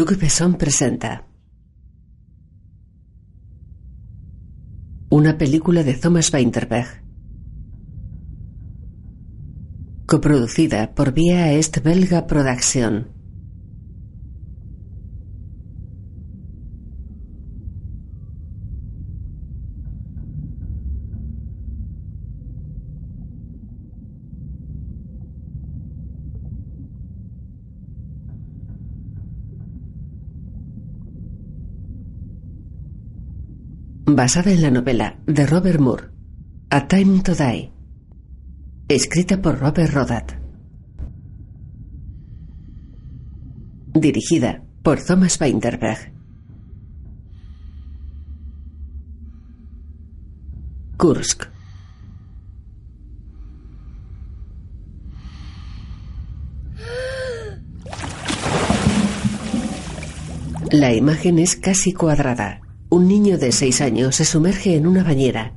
Luc Besson presenta una película de Thomas Weinterberg coproducida por Vía Est Belga Production basada en la novela de Robert Moore, A Time to Die, escrita por Robert Rodat, dirigida por Thomas Weinterberg. Kursk. La imagen es casi cuadrada. Un niño de seis años se sumerge en una bañera.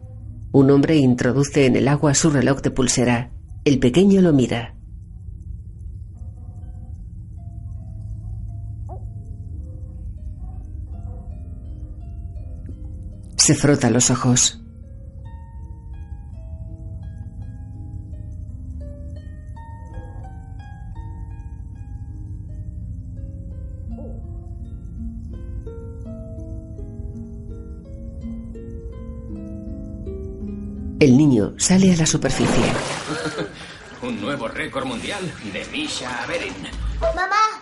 Un hombre introduce en el agua su reloj de pulsera. El pequeño lo mira. Se frota los ojos. El niño sale a la superficie. Un nuevo récord mundial de Misha Averin. Mamá,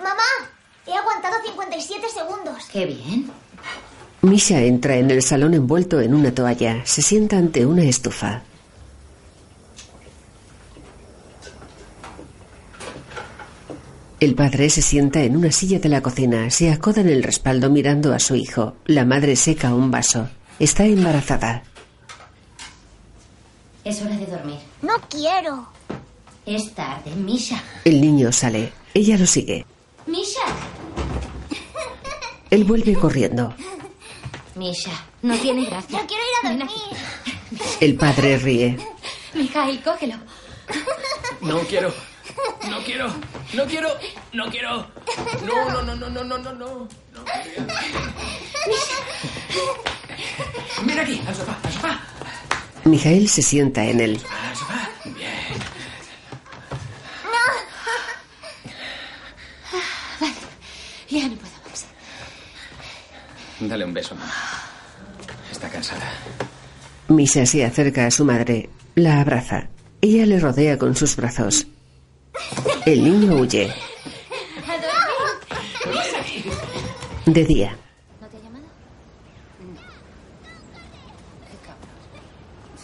mamá, he aguantado 57 segundos. Qué bien. Misha entra en el salón envuelto en una toalla. Se sienta ante una estufa. El padre se sienta en una silla de la cocina. Se acoda en el respaldo mirando a su hijo. La madre seca un vaso. Está embarazada. Es hora de dormir. No quiero. Es tarde, Misha. El niño sale. Ella lo sigue. Misha. Él vuelve corriendo. Misha, no tiene gracia. Yo quiero ir a dormir. El padre ríe. Mijail, cógelo. No quiero. No quiero. No quiero. No quiero. No, no, no, no, no, no, no, no. No. Ven aquí, al sofá, al sofá. Mijael se sienta en él. Al sofá. Bien. Ya no puedo más. Dale un beso, mamá. Está cansada. Misha se acerca a su madre. La abraza. Ella le rodea con sus brazos. El niño huye. De día. ¿No te ha llamado? Qué cabrón.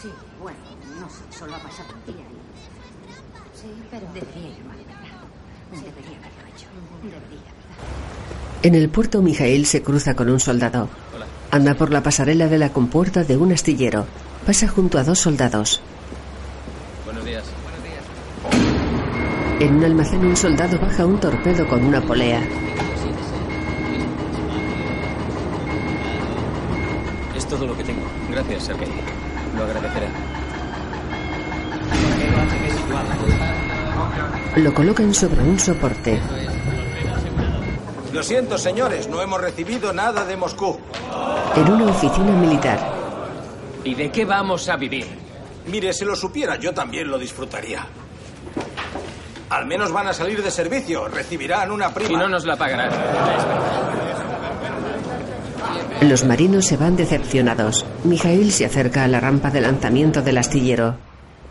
Sí, bueno, no sé, solo ha pasado un día y... Sí, pero... Debería ir mal, ¿verdad? Debería haberlo hecho. Debería, ¿verdad? En el puerto, Mijael se cruza con un soldado. Anda por la pasarela de la compuerta de un astillero. Pasa junto a dos soldados. Buenos días. Buenos días. En un almacén, un soldado baja un torpedo con una polea. Es todo lo que tengo. Gracias, Sergei. Lo agradeceré. Lo colocan sobre un soporte. Lo siento, señores, no hemos recibido nada de Moscú. En una oficina militar, ¿Y de qué vamos a vivir? Mire, si lo supiera, yo también lo disfrutaría. Al menos van a salir de servicio, recibirán una prima. Y no nos la pagarán. los marinos se van decepcionados. Mijail se acerca a la rampa de lanzamiento del astillero.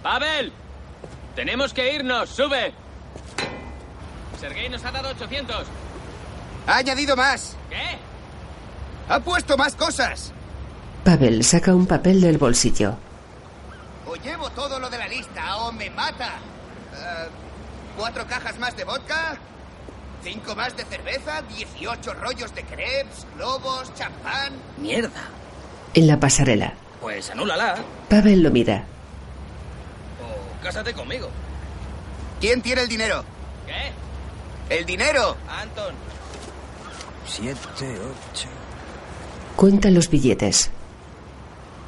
¡Pavel! ¡Tenemos que irnos! ¡Sube! Sergei nos ha dado 800. Ha añadido más. ¿Qué? Ha puesto más cosas. Pavel saca un papel del bolsillo. O llevo todo lo de la lista o me mata. Eh, ¿Cuatro cajas más de vodka? ¿Cinco más de cerveza? ¿Dieciocho rollos de crepes? ¿Globos? ¿Champán? Mierda. En la pasarela, Pues anúlala. Pavel lo mira. O cásate conmigo. ¿Quién tiene el dinero? ¿Qué? ¡El dinero! Anton. Siete, ocho. Cuenta los billetes.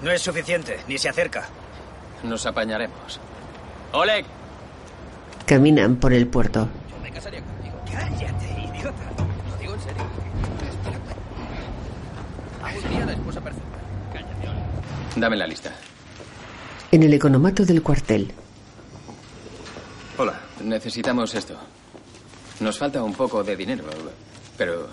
No es suficiente, ni se acerca. Nos apañaremos. Oleg. Caminan por el puerto. Yo me casaría contigo. Cállate, idiota. Lo digo en serio. Sería la esposa perfecta. Cállate, Oli. Dame la lista. En el economato del cuartel, Hola. Necesitamos esto. Nos falta un poco de dinero, pero...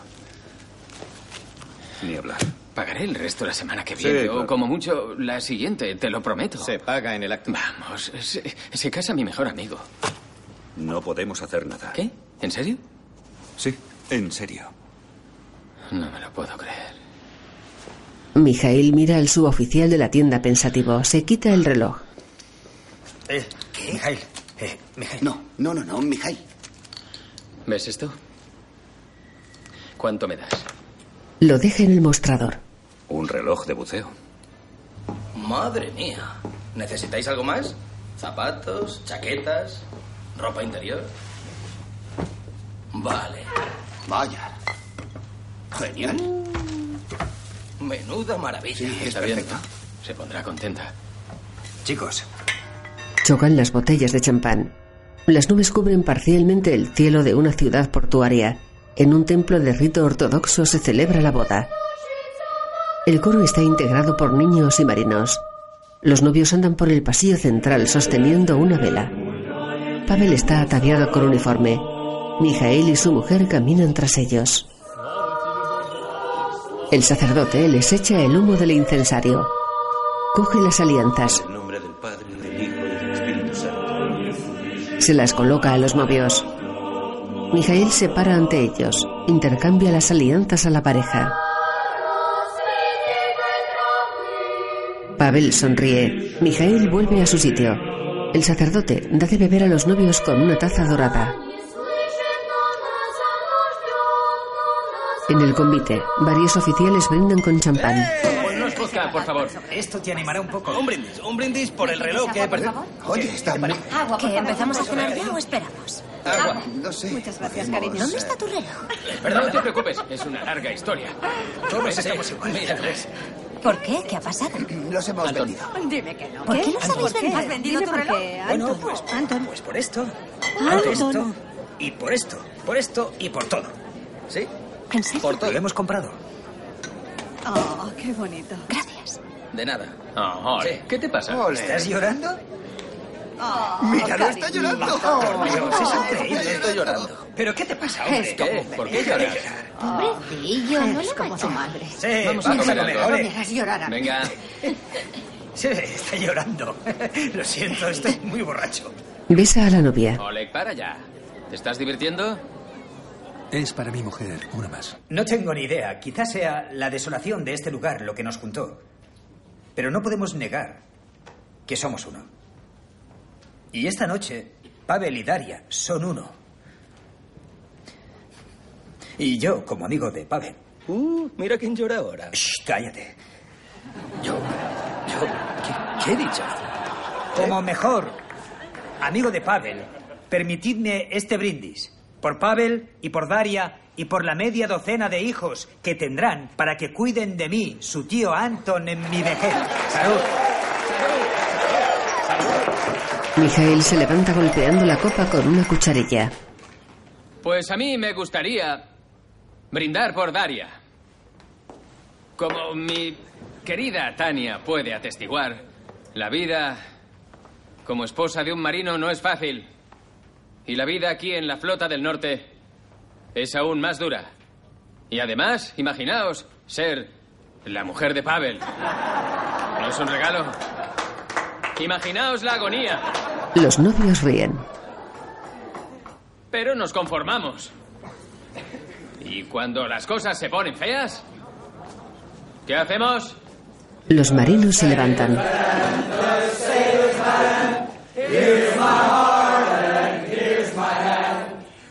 Ni hablar. Pagaré el resto la semana que Sí, viene, claro. o como mucho la siguiente, te lo prometo. Se paga en el acto. Vamos, se, se casa mi mejor amigo. No podemos hacer nada. ¿Qué? ¿En serio? Sí, en serio. No me lo puedo creer. Mijail mira al suboficial de la tienda pensativo. Se quita el reloj. Eh, Mijail. Eh, Mijail. No, no, no, no, Mijail. ¿Ves esto? ¿Cuánto me das? Lo deja en el mostrador. Un reloj de buceo. Madre mía. ¿Necesitáis algo más? ¿Zapatos? ¿Chaquetas? ¿Ropa interior? Vale. Vaya. Genial. Menuda maravilla. Sí, es Está bien. perfecto. Se pondrá contenta. Chicos, Chocan las botellas de champán. Las nubes cubren parcialmente el cielo de una ciudad portuaria. En un templo de rito ortodoxo se celebra la boda. El coro está integrado por niños y marinos. Los novios andan por el pasillo central sosteniendo una vela. Pavel está ataviado con uniforme. Mijael y su mujer caminan tras ellos. El sacerdote les echa el humo del incensario. Coge las alianzas. Se las coloca a los novios. Mijael se para ante ellos. Intercambia las alianzas a la pareja. Pavel sonríe. Mijael vuelve a su sitio. El sacerdote da de beber a los novios con una taza dorada. En el convite, varios oficiales brindan con champán. Vodka, por favor. esto te animará un poco. Un brindis, un brindis por el reloj que he perdido. Oye, está mal. Agua, ¿Que empezamos a cenar ya o esperamos? Agua. No sé. Muchas gracias, cariño. ¿Dónde está tu reloj? No te preocupes, es una larga historia. Todos estamos igual. Mira, ves. ¿Por qué? ¿Qué ha pasado? Los hemos Anton. vendido. Dime que no. ¿Por qué los habéis vendido? ¿Has vendido tu reloj? Bueno, pues, pues por esto, por esto y por esto, por esto y por todo. ¿Sí? ¿En serio? Por todo. Lo hemos comprado. Oh, qué bonito. Gracias. De nada. Oh, Ole, Sí. ¿Qué te pasa? ¿Estás llorando? Oh, Míralo, está cariño. llorando. Por Dios, es increíble. Estoy llorando. ¿Pero qué te pasa, hombre? ¿Qué? ¿Por qué lloras? Pobrecillo, no Es como tu madre. Sí, Vamos a comer algo. No ole. me hagas llorar a mí. Venga, Sí, está llorando. Lo siento, estoy muy borracho. Besa a la novia. Oleg, para ya. ¿Te estás divirtiendo? Es para mi mujer, una más. No tengo ni idea. Quizás sea la desolación de este lugar lo que nos juntó. Pero no podemos negar que somos uno. Y esta noche, Pavel y Daria son uno. Y yo, como amigo de Pavel. Uh, mira quién llora ahora. Shh, cállate. Yo. Yo. ¿Qué, qué he dicho? Como mejor amigo de Pavel, permitidme este brindis. Por Pavel y por Daria y por la media docena de hijos que tendrán para que cuiden de mí, su tío Anton, en mi vejez. Salud. Mijael se levanta golpeando la copa con una cucharilla. Pues a mí me gustaría brindar por Daria. Como mi querida Tania puede atestiguar, la vida como esposa de un marino no es fácil. Y la vida aquí en la flota del norte es aún más dura. Y además, imaginaos ser la mujer de Pavel. ¿No es un regalo? Imaginaos la agonía. Los novios ríen. Pero nos conformamos. Y cuando las cosas se ponen feas, ¿qué hacemos? Los marinos se levantan.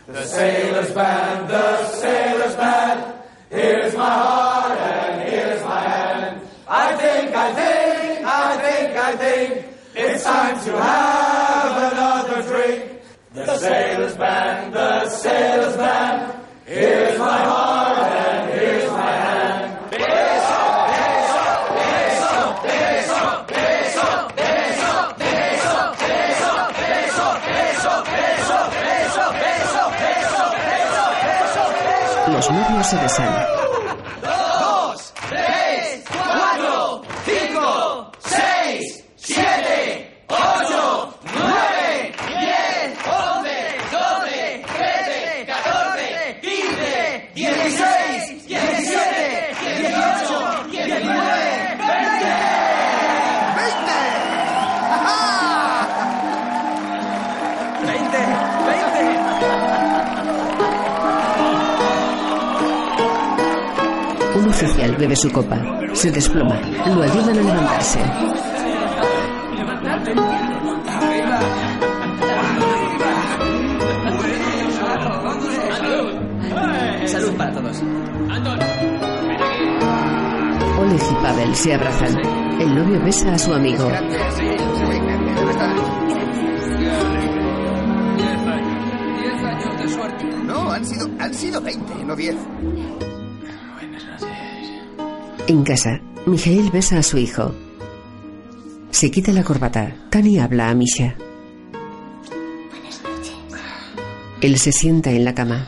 The sailor's band, the sailor's band. Here's my heart and here's my hand. I think, I think, I think, I think it's time to have another drink. The sailor's band, the sailor's band. Here's my heart Los novios se. Bebe su copa. Se desploma. Lo ayudan a levantarse. Salud para todos. Oleg y Pavel se abrazan. El novio besa a su amigo. No, han sido, han sido 20, no 10. En casa, Mijail besa a su hijo. Se quita la corbata. Tani habla a Misha. Él se sienta en la cama.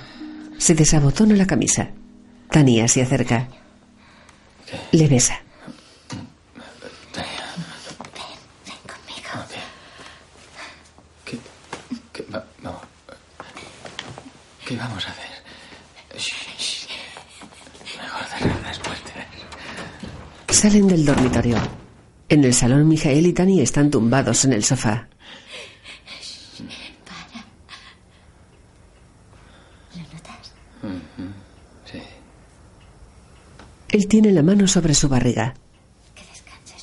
Se desabotona la camisa. Tania se acerca. Le besa. ¿Qué, qué va- no. ¿Qué vamos a hacer? Shh, shh. Mejor cerrar las puertas. Salen del dormitorio. En el salón, Mijael y Tani están tumbados en el sofá. Ujú, Sí. Él tiene la mano sobre su barriga.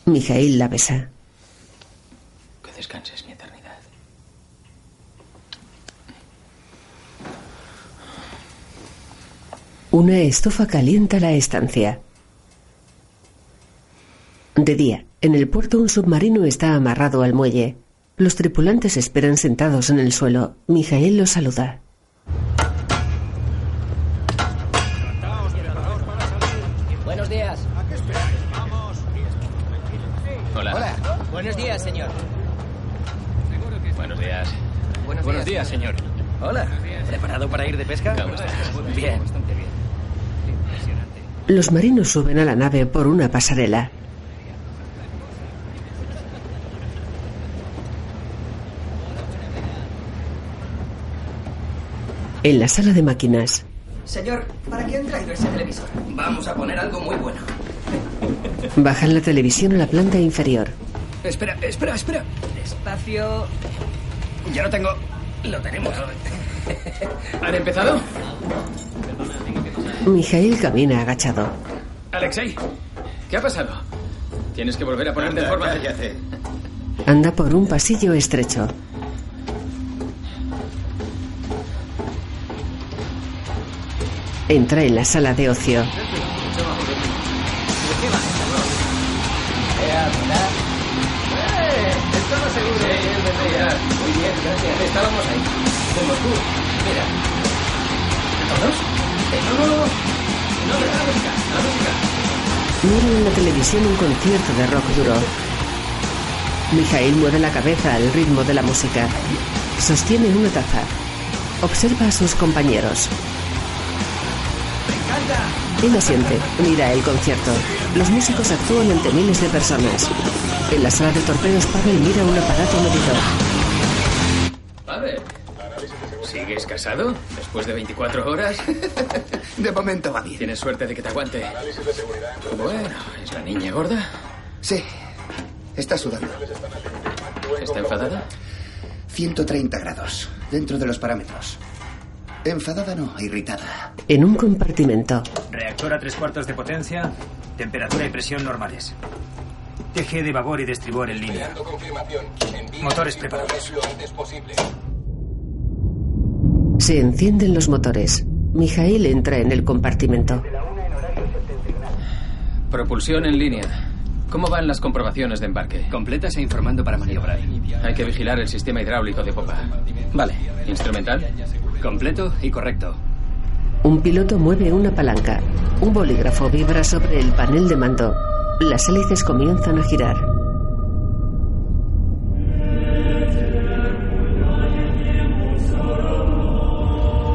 Mijail la besa. Que descanses mi eternidad. Una estufa calienta la estancia. De día, en el puerto un submarino está amarrado al muelle. Los tripulantes esperan sentados en el suelo. Mijael los saluda. Buenos días. Hola. Buenos días, señor. Buenos días. Buenos, días, señor. Hola. ¿Preparado para ir de pesca? ¿Cómo estás? Bien. Los marinos suben a la nave por una pasarela. En la sala de máquinas, Señor, ¿para qué han traído ese televisor? Vamos a poner algo muy bueno. bajan la televisión a la planta inferior. Espera, espera, espera. Despacio. Ya lo tengo. Lo tenemos. ¿Han empezado? Mijail camina agachado. Alexei, ¿qué ha pasado? Tienes que volver a ponerte en forma. cállate. Anda por un pasillo estrecho. Entra en la sala de ocio. Mira. Mira en la televisión un concierto de rock duro. Mijail mueve la cabeza al ritmo de la música. Sostiene una taza. Observa a sus compañeros. Él asiente, mira el concierto. Los músicos actúan ante miles de personas. En la sala de torpedos, Pavel mira un aparato medidor. Padre. ¿Sigues casado? ¿Después de 24 horas? De momento va bien. Tienes suerte de que te aguante. Bueno, ¿es la niña gorda? Sí. Está sudando. ¿Está enfadada? 130 grados. Dentro de los parámetros. Enfadada no, irritada. En un compartimento, Reactor a tres cuartos de potencia, temperatura y presión normales. Eje de vapor y de estribor en línea. Motores preparados. se encienden los motores. Mijail entra en el compartimento. Propulsión en línea. ¿Cómo van las comprobaciones de embarque? Completas e informando para maniobrar. Hay que vigilar el sistema hidráulico de popa. Vale. ¿Instrumental? Completo y correcto. Un piloto mueve una palanca. Un bolígrafo vibra sobre el panel de mando. Las hélices comienzan a girar.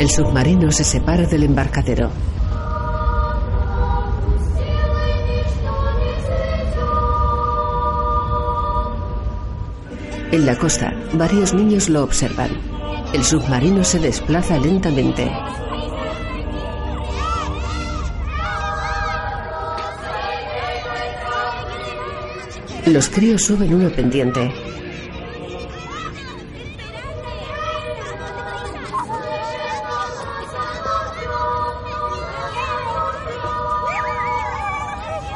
El submarino se separa del embarcadero. En la costa, varios niños lo observan. El submarino se desplaza lentamente. Los críos suben una pendiente.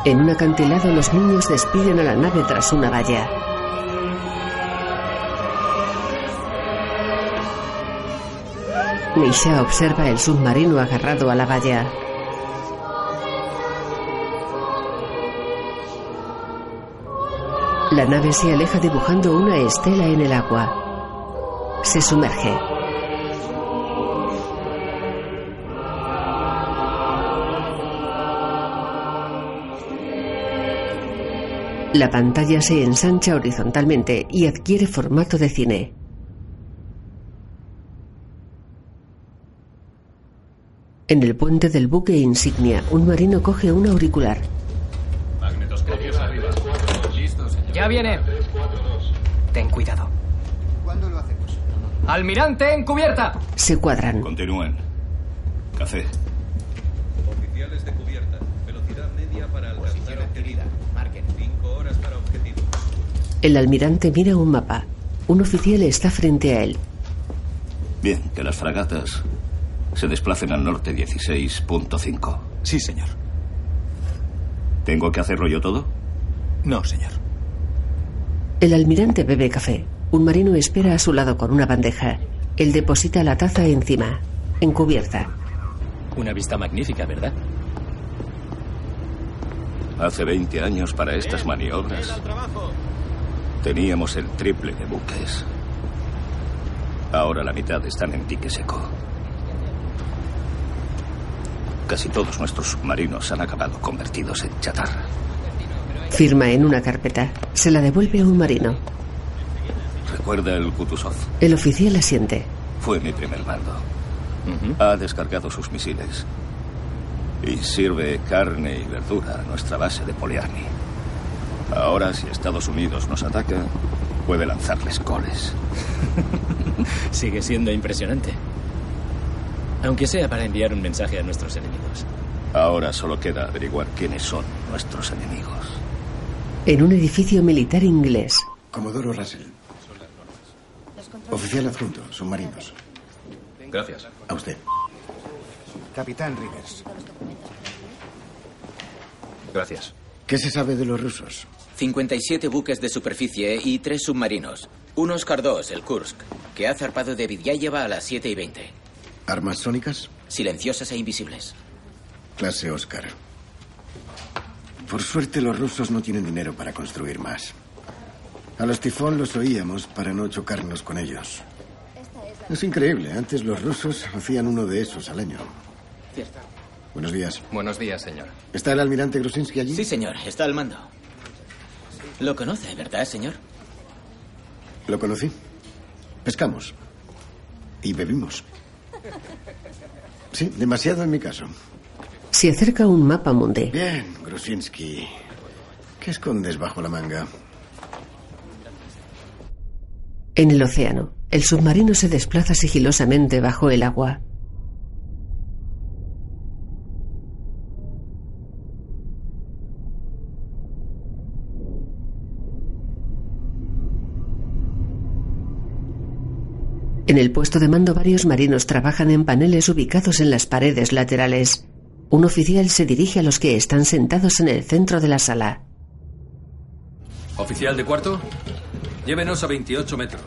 En un acantilado los niños despiden a la nave tras una valla. Misha observa el submarino agarrado a la valla. La nave se aleja dibujando una estela en el agua. Se sumerge. La pantalla se ensancha horizontalmente y adquiere formato de cine. En el puente del buque insignia, un marino coge un auricular. Magnetoscopios arriba. Listo, señor. Ya viene. Ten cuidado. ¿Cuándo lo hacemos? Almirante en cubierta. Se cuadran. Continúen. Café. Oficiales de cubierta. Velocidad media para alcanzar objetivo. Marquen. Cinco horas para objetivo. El almirante mira un mapa. Un oficial está frente a él. Bien, que las fragatas se desplacen al norte 16.5. Sí, señor. ¿Tengo que hacerlo yo todo? No, señor. El almirante bebe café. Un marino espera a su lado con una bandeja. Él deposita la taza encima, en cubierta. Una vista magnífica, ¿verdad? Hace 20 años para estas maniobras teníamos el triple de buques. Ahora la mitad están en dique seco. Casi todos nuestros submarinos han acabado convertidos en chatarra. Firma en una carpeta. Se la devuelve a un marino. ¿Recuerda el Kutuzov? El oficial asiente. Fue mi primer mando. Ha descargado sus misiles. Y sirve carne y verdura a nuestra base de Poliarny. Ahora, si Estados Unidos nos ataca, puede lanzarles coles. Sigue siendo impresionante. Aunque sea para enviar un mensaje a nuestros enemigos. Ahora solo queda averiguar quiénes son nuestros enemigos. En un edificio militar inglés. Comodoro Russell. Oficial adjunto, submarinos. Gracias. A usted. Capitán Rivers. Gracias. ¿Qué se sabe de los rusos? 57 buques de superficie y tres submarinos. Un Oscar II, el Kursk, que ha zarpado de Vidyáyeva a las 7 y 20. ¿Armas sónicas? Silenciosas e invisibles. Clase Oscar. Por suerte los rusos no tienen dinero para construir más. A los tifón los oíamos para no chocarnos con ellos. Es increíble, antes los rusos hacían uno de esos al año. Cierto. Buenos días. Buenos días, señor. ¿Está el almirante Grusinski allí? Sí, señor, está al mando. Lo conoce, ¿verdad, señor? Lo conocí. Pescamos. Y bebimos. Sí, demasiado en mi caso. Se acerca un mapa munde. Bien, Grusinski. ¿Qué escondes bajo la manga? En el océano, el submarino se desplaza sigilosamente bajo el agua. En el puesto de mando varios marinos trabajan en paneles ubicados en las paredes laterales. Un oficial se dirige a los que están sentados en el centro de la sala. Oficial de cuarto, llévenos a 28 metros.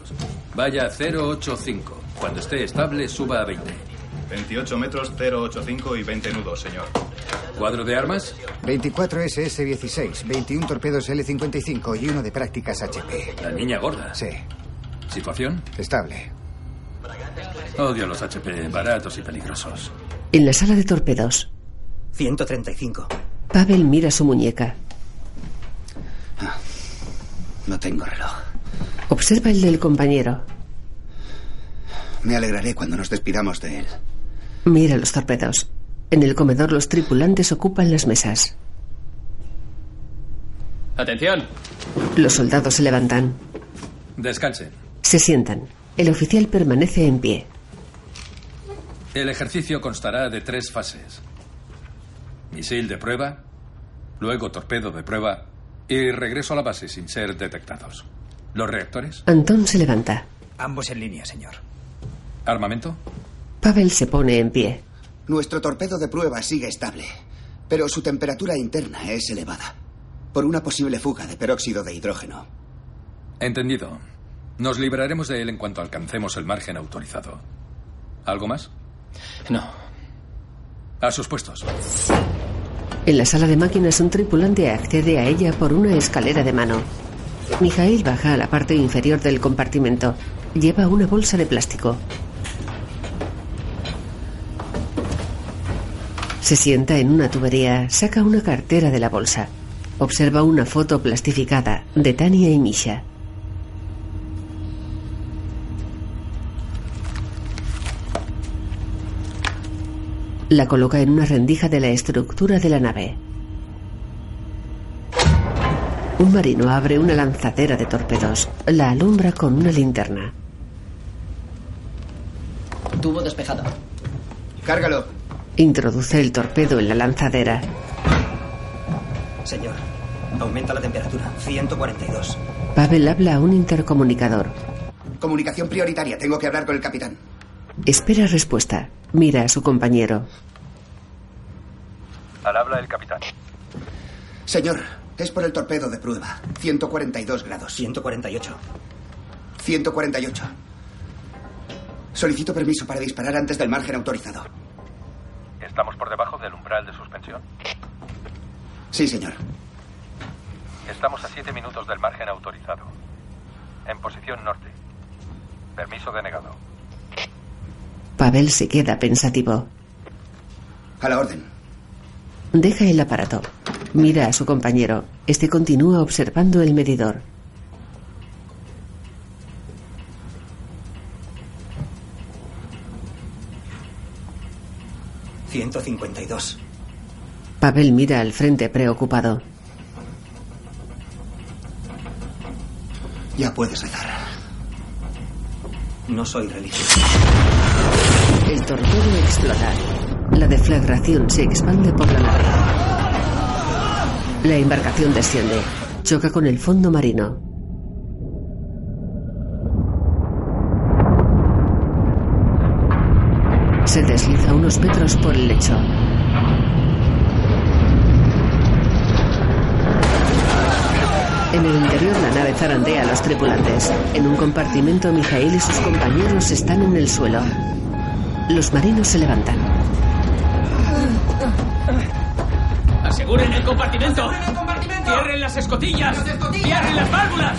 Vaya a 085. Cuando esté estable, suba a 20. 28 metros, 085 y 20 nudos, señor. ¿Cuadro de armas? 24 SS-16, 21 torpedos L-55 y uno de prácticas HP. La niña gorda. Sí. ¿Situación? Estable. Odio los HP, baratos y peligrosos. En la sala de torpedos, 135. Pavel mira su muñeca. No tengo reloj. Observa el del compañero. Me alegraré cuando nos despidamos de él. Mira los torpedos. En el comedor los tripulantes ocupan las mesas. Atención. Los soldados se levantan. Descansen. Se sientan. El oficial permanece en pie. El ejercicio constará de tres fases. Misil de prueba, luego torpedo de prueba y regreso a la base sin ser detectados. ¿Los reactores? Antón se levanta. Ambos en línea, señor. ¿Armamento? Pavel se pone en pie. Nuestro torpedo de prueba sigue estable, pero su temperatura interna es elevada por una posible fuga de peróxido de hidrógeno. Entendido. Nos libraremos de él en cuanto alcancemos el margen autorizado. ¿Algo más? No. A sus puestos. En la sala de máquinas un tripulante accede a ella por una escalera de mano. Mijail baja a la parte inferior del compartimento. Lleva una bolsa de plástico. Se sienta en una tubería, saca una cartera de la bolsa. Observa una foto plastificada de Tania y Misha. La coloca en una rendija de la estructura de la nave. Un marino abre una lanzadera de torpedos. La alumbra con una linterna. Tubo despejado. Cárgalo. Introduce el torpedo en la lanzadera. Señor, aumenta la temperatura. 142. Pavel habla a un intercomunicador. Comunicación prioritaria. Tengo que hablar con el capitán. Espera respuesta. Mira a su compañero. Al habla el capitán. Señor, es por el torpedo de prueba. 142 grados. 148. 148. Solicito permiso para disparar antes del margen autorizado. ¿Estamos por debajo del umbral de suspensión? Sí, señor. Estamos a siete minutos del margen autorizado. En posición norte. Permiso denegado. Pavel se queda pensativo. A la orden. Deja el aparato. Mira a su compañero. Este continúa observando el medidor. ¿152? Pavel mira al frente preocupado. Ya puedes rezar. No soy religioso. El torpedo explota. La deflagración se expande por la nave. La embarcación desciende. Choca con el fondo marino. Se desliza unos metros por el lecho. En el interior la nave zarandea a los tripulantes. En un compartimento Mijail y sus compañeros están en el suelo. Los marinos se levantan. ¡Aseguren el compartimento! ¡Cierren las escotillas! ¡Cierren las válvulas!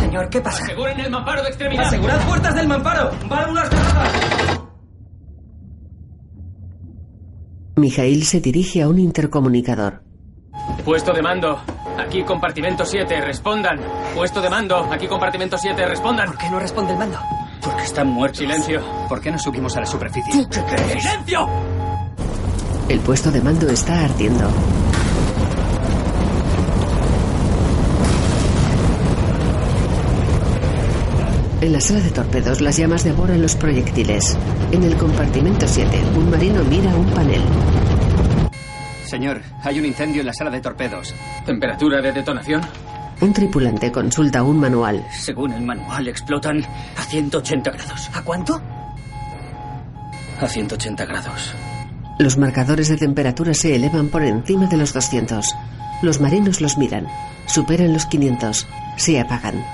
Señor, ¿qué pasa? ¡Aseguren el mamparo de extremidad! ¡Asegurad puertas del mamparo! ¡Válvulas cerradas! Mijail se dirige a un intercomunicador. Puesto de mando. Aquí compartimento 7, respondan. Puesto de mando. Aquí compartimento 7, respondan. ¿Por qué no responde el mando? Porque están muertos. Silencio. ¿Por qué no subimos a la superficie? ¿Qué crees? ¡Silencio! El puesto de mando está ardiendo. En la sala de torpedos las llamas devoran los proyectiles. En el compartimento 7, un marino mira un panel. Señor, hay un incendio en la sala de torpedos. ¿Temperatura de detonación? Un tripulante consulta un manual. Según el manual, explotan a 180 grados. ¿A cuánto? A 180 grados. Los marcadores de temperatura se elevan por encima de los 200. Los marinos los miran. Superan los 500. Se apagan.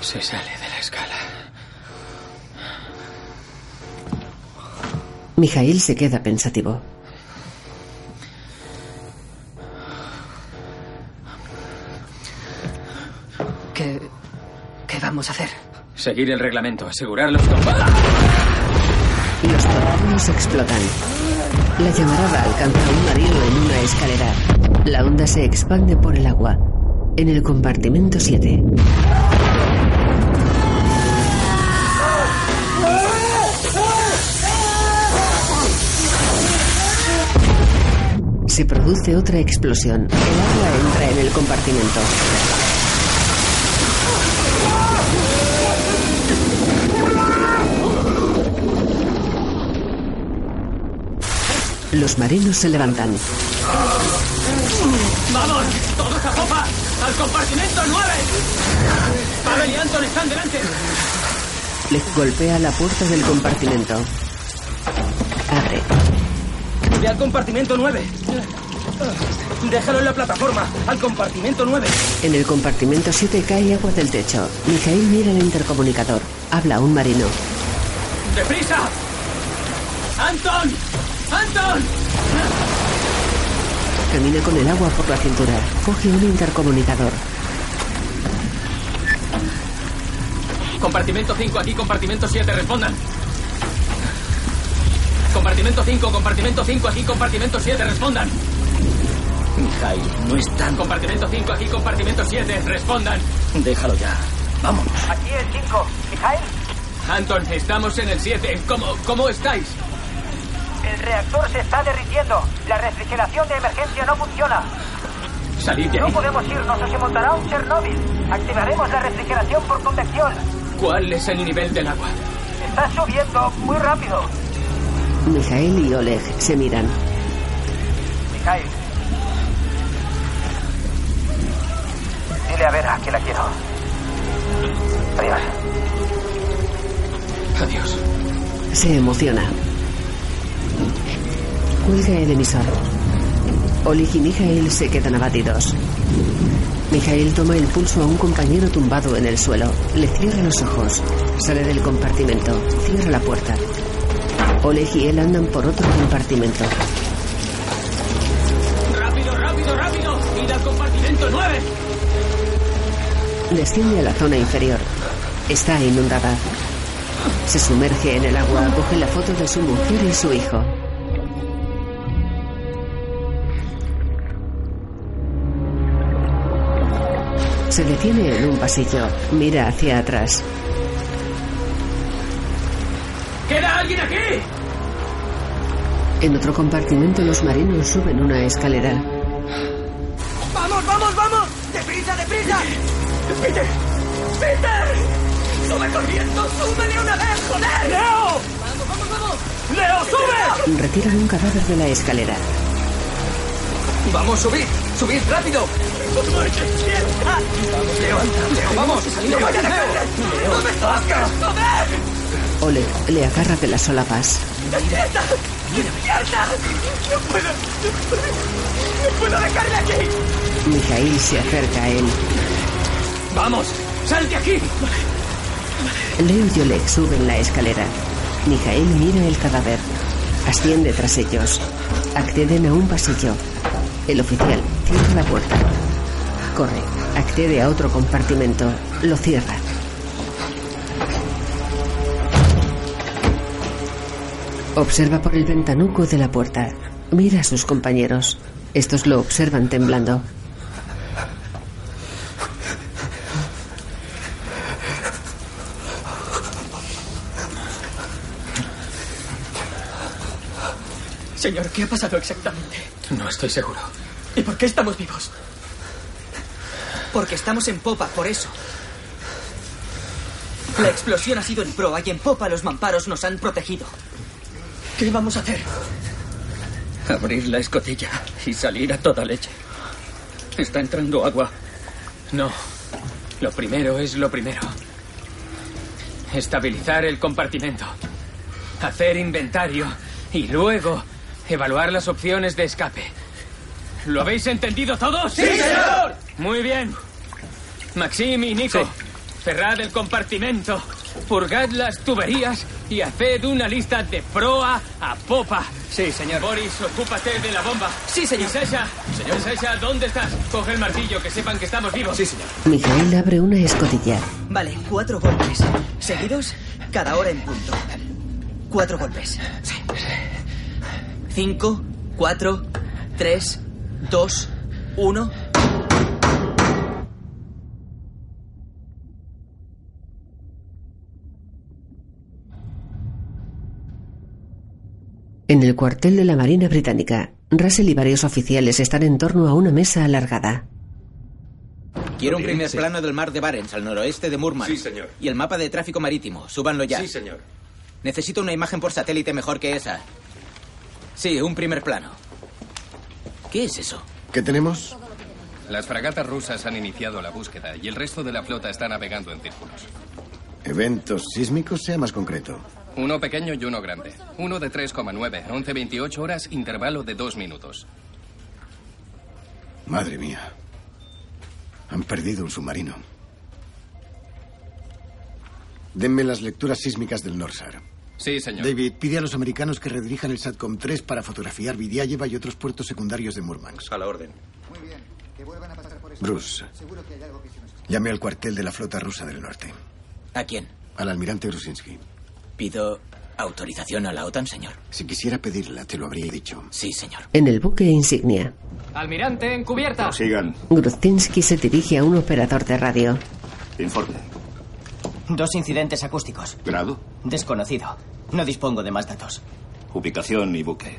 Se sale de la escala. Mijail se queda pensativo. ¿Qué. ¿Qué vamos a hacer? Seguir el reglamento, asegurarlos con... Los torpedos explotan. La llamarada alcanza a un marino en una escalera. La onda se expande por el agua. En el compartimento 7. Se produce otra explosión. El agua entra en el compartimento. Los marinos se levantan. ¡Vamos! ¡Todos a popa! ¡Al compartimento 9! Pavel y Anton están delante. Le golpea la puerta del compartimento. Abre. Ve al compartimento 9. Déjalo en la plataforma. Al compartimento 9. En el compartimento 7 cae agua del techo. Mijail mira el intercomunicador. Habla a un marino. ¡Deprisa! ¡Anton! ¡Anton! Camina con el agua por la cintura. Coge un intercomunicador. Compartimento 5, aquí compartimento 7, respondan. Compartimento 5, compartimento 5, aquí compartimento 7, respondan. Mijail, no están. Compartimento 5, aquí compartimento 7, respondan. Déjalo ya. Vámonos. Aquí el 5. Mijail, Anton, estamos en el 7. ¿Cómo, ¿Cómo estáis? El reactor se está derritiendo. La refrigeración de emergencia no funciona. Salid de No ahí. podemos irnos o se montará un Chernóbil. Activaremos la refrigeración por convección. ¿Cuál es el nivel del agua? Está subiendo muy rápido. Mijael y Oleg se miran. Mijail. Dile a Vera que la quiero. Adiós. Adiós. Se emociona. Cuelga el emisor. Oleg y Mijael se quedan abatidos. Mijael toma el pulso a un compañero tumbado en el suelo. Le cierra los ojos. Sale del compartimento. Cierra la puerta. Oleg y él andan por otro compartimento. ¡Rápido, rápido, rápido! ¡Id al compartimento 9! Desciende a la zona inferior. Está inundada. Se sumerge en el agua, coge la foto de su mujer y su hijo. Se detiene en un pasillo, mira hacia atrás. ¡Queda alguien aquí! En otro compartimento los marinos suben una escalera. ¡Vamos, vamos, vamos! ¡Deprisa, deprisa! ¡Peter! ¡Peter! ¡Sube corriendo! ¡Sube de una vez, joder! ¡Leo! ¡Vamos, vamos, vamos! ¡Leo, sube! Retiran un cadáver de la escalera. Vamos, subid. Subid rápido. Leo, vamos. ¡No vayan a caer! ¡No me toques, joder! Oleg le agarra de las solapas. ¡Despierta! ¡Despierta! ¡No puedo! ¡No puedo dejarle aquí! Mijail se acerca a él. ¡Vamos! ¡Sal de aquí! Leo y Oleg suben la escalera. Mijael mira el cadáver. Asciende tras ellos. Acceden a un pasillo. El oficial cierra la puerta. Corre. Accede a otro compartimento. Lo cierra. Observa por el ventanuco de la puerta. Mira a sus compañeros. Estos lo observan temblando. Señor, ¿qué ha pasado exactamente? No estoy seguro. ¿Y por qué estamos vivos? Porque estamos en popa, por eso. La explosión ha sido en proa y en popa los mamparos nos han protegido. ¿Qué vamos a hacer? Abrir la escotilla y salir a toda leche. Está entrando agua. No. Lo primero es lo primero. Estabilizar el compartimento. Hacer inventario. Y luego evaluar las opciones de escape. ¿Lo habéis entendido todos? ¡Sí, señor! Muy bien. Maxim y Nico, cerrad el compartimento, purgad las tuberías y haced una lista de proa a popa. Sí, señor. Boris, ocúpate de la bomba. Sí, señor. Sasha, señor Sasha, ¿dónde estás? Coge el martillo, que sepan que estamos vivos. Sí, señor. Mijael abre una escotilla. Vale, cuatro golpes. Seguidos, cada hora en punto. Cuatro golpes. Cinco, cuatro, tres, dos, uno. En el cuartel de la Marina Británica, Russell y varios oficiales están en torno a una mesa alargada. Quiero un primer sí. plano del mar de Barents, al noroeste de Murmansk. Sí, señor. Y el mapa de tráfico marítimo. Súbanlo ya. Sí, señor. Necesito una imagen por satélite mejor que esa. Sí, un primer plano. ¿Qué es eso? ¿Qué tenemos? Las fragatas rusas han iniciado la búsqueda y el resto de la flota está navegando en círculos. Eventos sísmicos, sea más concreto. Uno pequeño y uno grande. Uno de 3,9, 11-28 horas, intervalo de dos minutos. Madre mía. Han perdido un submarino. Denme las lecturas sísmicas del Norsar. Sí, señor. David, pide a los americanos que redirijan el SATCOM 3 para fotografiar Vidiáyeva y otros puertos secundarios de Murmansk. A la orden. Muy bien. Que vuelvan a pasar por eso. Bruce, Seguro que hay algo que se nos... llame al cuartel de la flota rusa del norte. ¿A quién? Al almirante Grusinski. Pido autorización a la OTAN, señor. Si quisiera pedirla, te lo habría dicho. Sí, señor. En el buque insignia, Almirante, en cubierta. Sigan. Gruztinsky se dirige a un operador de radio. Informe. Dos incidentes acústicos. ¿Grado? Desconocido. No dispongo de más datos. Ubicación y buque.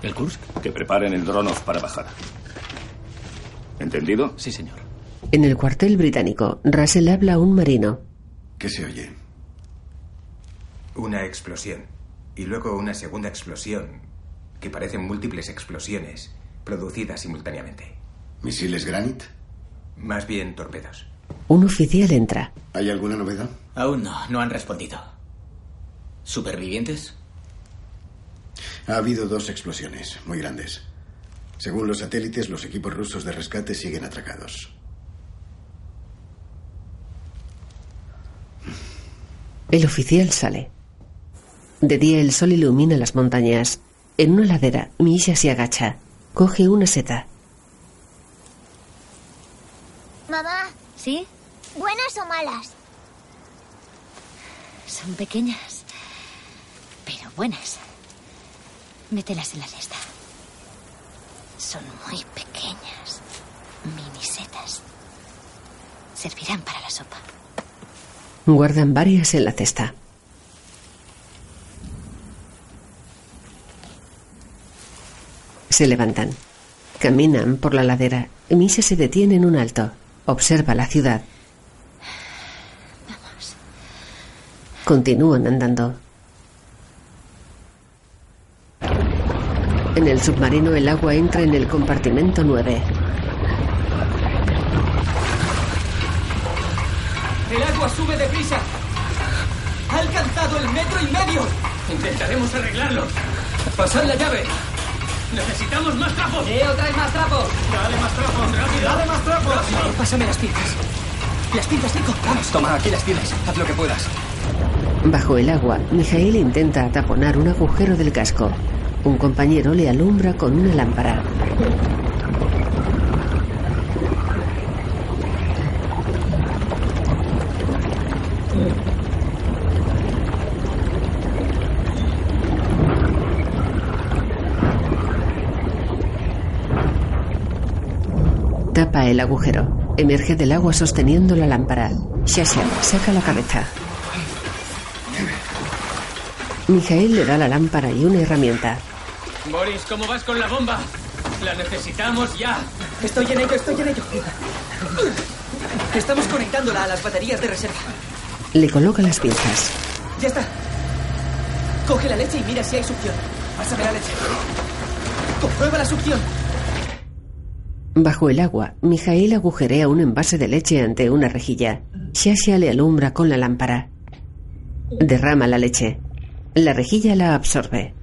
¿El Kursk? Que preparen el Dronov para bajar. ¿Entendido? Sí, señor. En el cuartel británico, Russell habla a un marino. ¿Qué se oye? Una explosión. Y luego una segunda explosión, que parecen múltiples explosiones, producidas simultáneamente. ¿Misiles Granit? Más bien torpedos. Un oficial entra. ¿Hay alguna novedad? Aún no, no han respondido. ¿Supervivientes? Ha habido dos explosiones muy grandes. Según los satélites, los equipos rusos de rescate siguen atracados. El oficial sale. De día el sol ilumina las montañas. En una ladera, Misha se agacha. Coge una seta. Mamá. ¿Sí? ¿Buenas o malas? Son pequeñas, pero buenas. Mételas en la cesta. Son muy pequeñas. Minisetas. Servirán para la sopa. Guardan varias en la cesta. Se levantan. Caminan por la ladera. Misha se detiene en un alto. Observa la ciudad. Continúan andando. En el submarino el agua entra en el compartimento 9. ¡El agua sube deprisa! ¡Ha alcanzado el metro y medio! Intentaremos arreglarlo. ¡Pasad la llave! Necesitamos más trapos. ¡Leo, trae más trapos! Dale más trapos, rápido. ¡Dale más trapos! Pásame las pinzas. Las pinzas, Nico. Vamos. Toma, aquí las tienes. Haz lo que puedas. Bajo el agua, Mijail intenta ataponar un agujero del casco. Un compañero le alumbra con una lámpara. Tapa el agujero. Emerge del agua sosteniendo la lámpara. Shasha saca la cabeza. Mijael le da la lámpara y una herramienta. Boris, ¿cómo vas con la bomba? La necesitamos ya. Estoy en ello, estoy en ello. Estamos conectándola a las baterías de reserva. Le coloca las pinzas. Ya está. Coge la leche y mira si hay succión. Pásame la leche. Comprueba la succión. Bajo el agua, Mijail agujerea un envase de leche ante una rejilla. Shasha le alumbra con la lámpara. Derrama la leche. La rejilla la absorbe.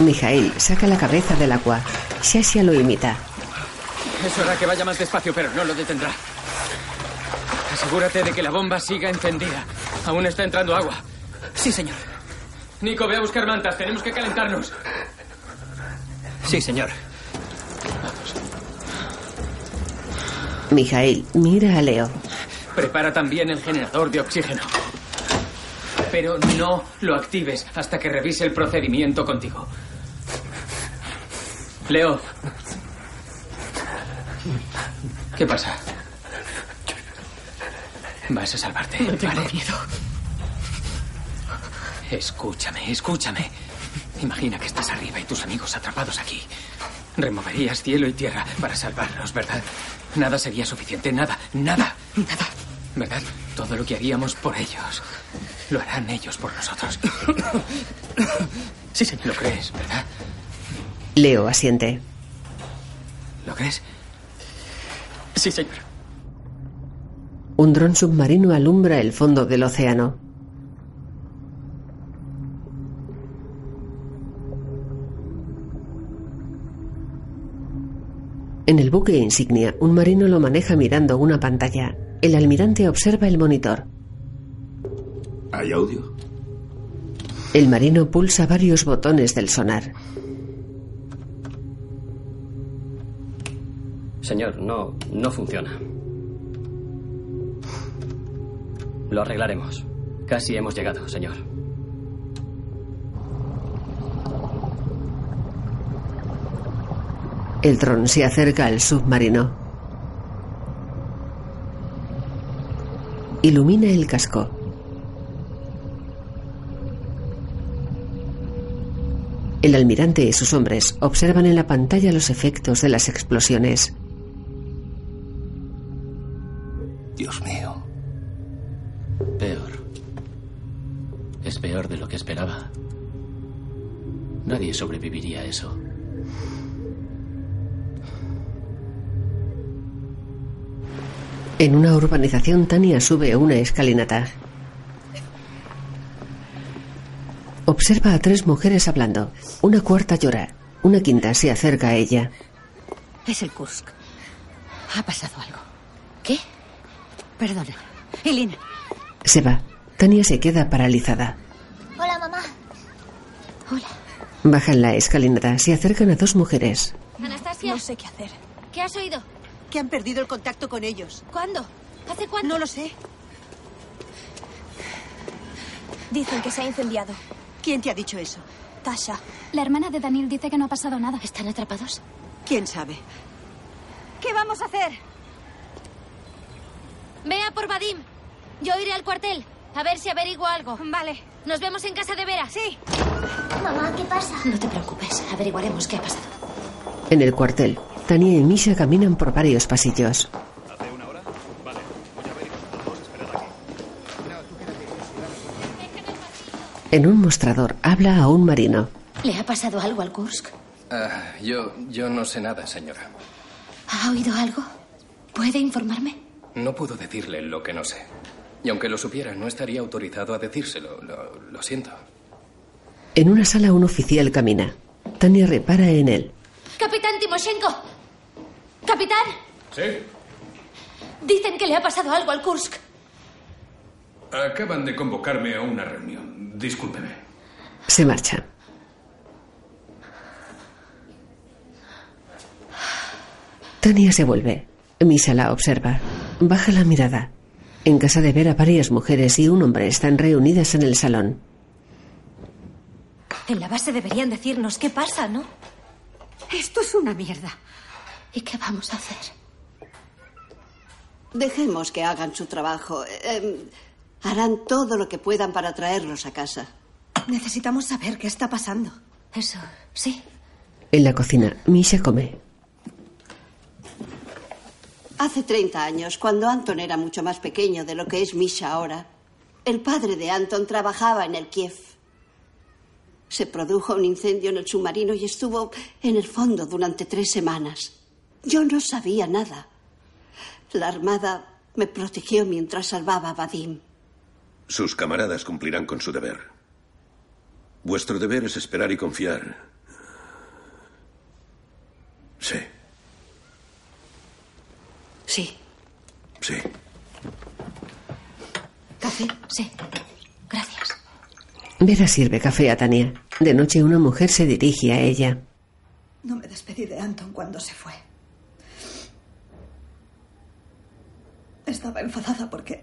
Mijail saca la cabeza del agua. Shasha lo imita. Es hora que vaya más despacio, pero no lo detendrá. Asegúrate de que la bomba siga encendida. Aún está entrando agua. Sí, señor. Nico, ve a buscar mantas. Tenemos que calentarnos. Sí, señor. Mijail mira a Leo. Prepara también el generador de oxígeno. Pero no lo actives hasta que revise el procedimiento contigo. Leo. ¿Qué pasa? Vas a salvarte. No tengo ¿vale? miedo. Escúchame, escúchame. Imagina que estás arriba y tus amigos atrapados aquí. Removerías cielo y tierra para salvarlos, ¿verdad? Nada sería suficiente, nada, nada. Nada, ¿verdad? Todo lo que haríamos por ellos, lo harán ellos por nosotros. Sí, sí, lo crees, ¿verdad? Leo asiente. ¿Lo crees? Sí, señor. Un dron submarino alumbra el fondo del océano. En el buque insignia, un marino lo maneja mirando una pantalla. El almirante observa el monitor. ¿Hay audio? El marino pulsa varios botones del sonar. Señor, no, no funciona. Lo arreglaremos. Casi hemos llegado, señor. El dron se acerca al submarino. Ilumina el casco. El almirante y sus hombres observan en la pantalla los efectos de las explosiones. Dios mío. Es peor de lo que esperaba. Nadie sobreviviría a eso. En una urbanización, Tania sube una escalinata. Observa a tres mujeres hablando. Una cuarta llora. Una quinta se acerca a ella. Es el Kursk. Ha pasado algo. ¿Qué? Perdona. Elina. Se va. Tania se queda paralizada. Hola. Bajan la escalinata. Se acercan a dos mujeres. Anastasia. No sé qué hacer. ¿Qué has oído? Que han perdido el contacto con ellos. ¿Cuándo? ¿Hace cuánto? No lo sé. Dicen que se ha incendiado. ¿Quién te ha dicho eso? Tasha. La hermana de Daniel dice que no ha pasado nada. ¿Están atrapados? ¿Quién sabe? ¿Qué vamos a hacer? Vea por Vadim. Yo iré al cuartel. A ver si averiguo algo. Vale. Nos vemos en casa de Vera. Sí. Mamá, ¿qué pasa? No te preocupes. Averiguaremos qué ha pasado. En el cuartel, Tania y Misha caminan por varios pasillos. En un mostrador habla a un marino. ¿Le ha pasado algo al Kursk? Ah, yo, yo no sé nada, señora. ¿Ha oído algo? ¿Puede informarme? No puedo decirle lo que no sé. Y aunque lo supiera, no estaría autorizado a decírselo. Lo, lo siento. En una sala un oficial camina. Tania repara en él. Capitán Timoshenko. Capitán. ¿Sí? Dicen que le ha pasado algo al Kursk. Acaban de convocarme a una reunión. Discúlpeme. Se marcha. Tania se vuelve. Misha la observa. Baja la mirada. En casa de Vera, varias mujeres y un hombre están reunidas en el salón. En la base deberían decirnos qué pasa, ¿no? Esto es una mierda. ¿Y qué vamos a hacer? Dejemos que hagan su trabajo. Eh, harán todo lo que puedan para traerlos a casa. Necesitamos saber qué está pasando. Eso, sí. En la cocina, Misha come. Hace 30 años, cuando Anton era mucho más pequeño de lo que es Misha ahora, el padre de Anton trabajaba en el Kiev. Se produjo un incendio en el submarino y estuvo en el fondo durante tres semanas. Yo no sabía nada. La Armada me protegió mientras salvaba a Vadim. Sus camaradas cumplirán con su deber. Vuestro deber es esperar y confiar. Sí, Sí. sí. ¿Café? Sí. Gracias. Vera sirve café a Tania. De noche una mujer se dirige a ella. No me despedí de Anton cuando se fue. Estaba enfadada porque...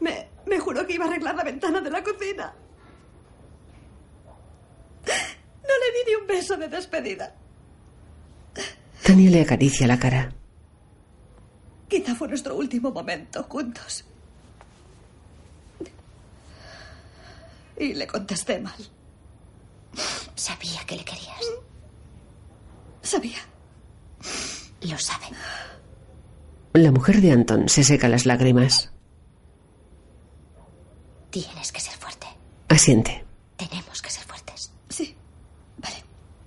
Me, me juró que iba a arreglar la ventana de la cocina. No le di ni un beso de despedida. Tania le acaricia la cara. Quizá fue nuestro último momento juntos. Y le contesté mal. Sabía que le querías. Sabía. Lo sabe. La mujer de Anton se seca las lágrimas. Tienes que ser fuerte. Asiente. Tenemos que ser fuertes. Sí. Vale.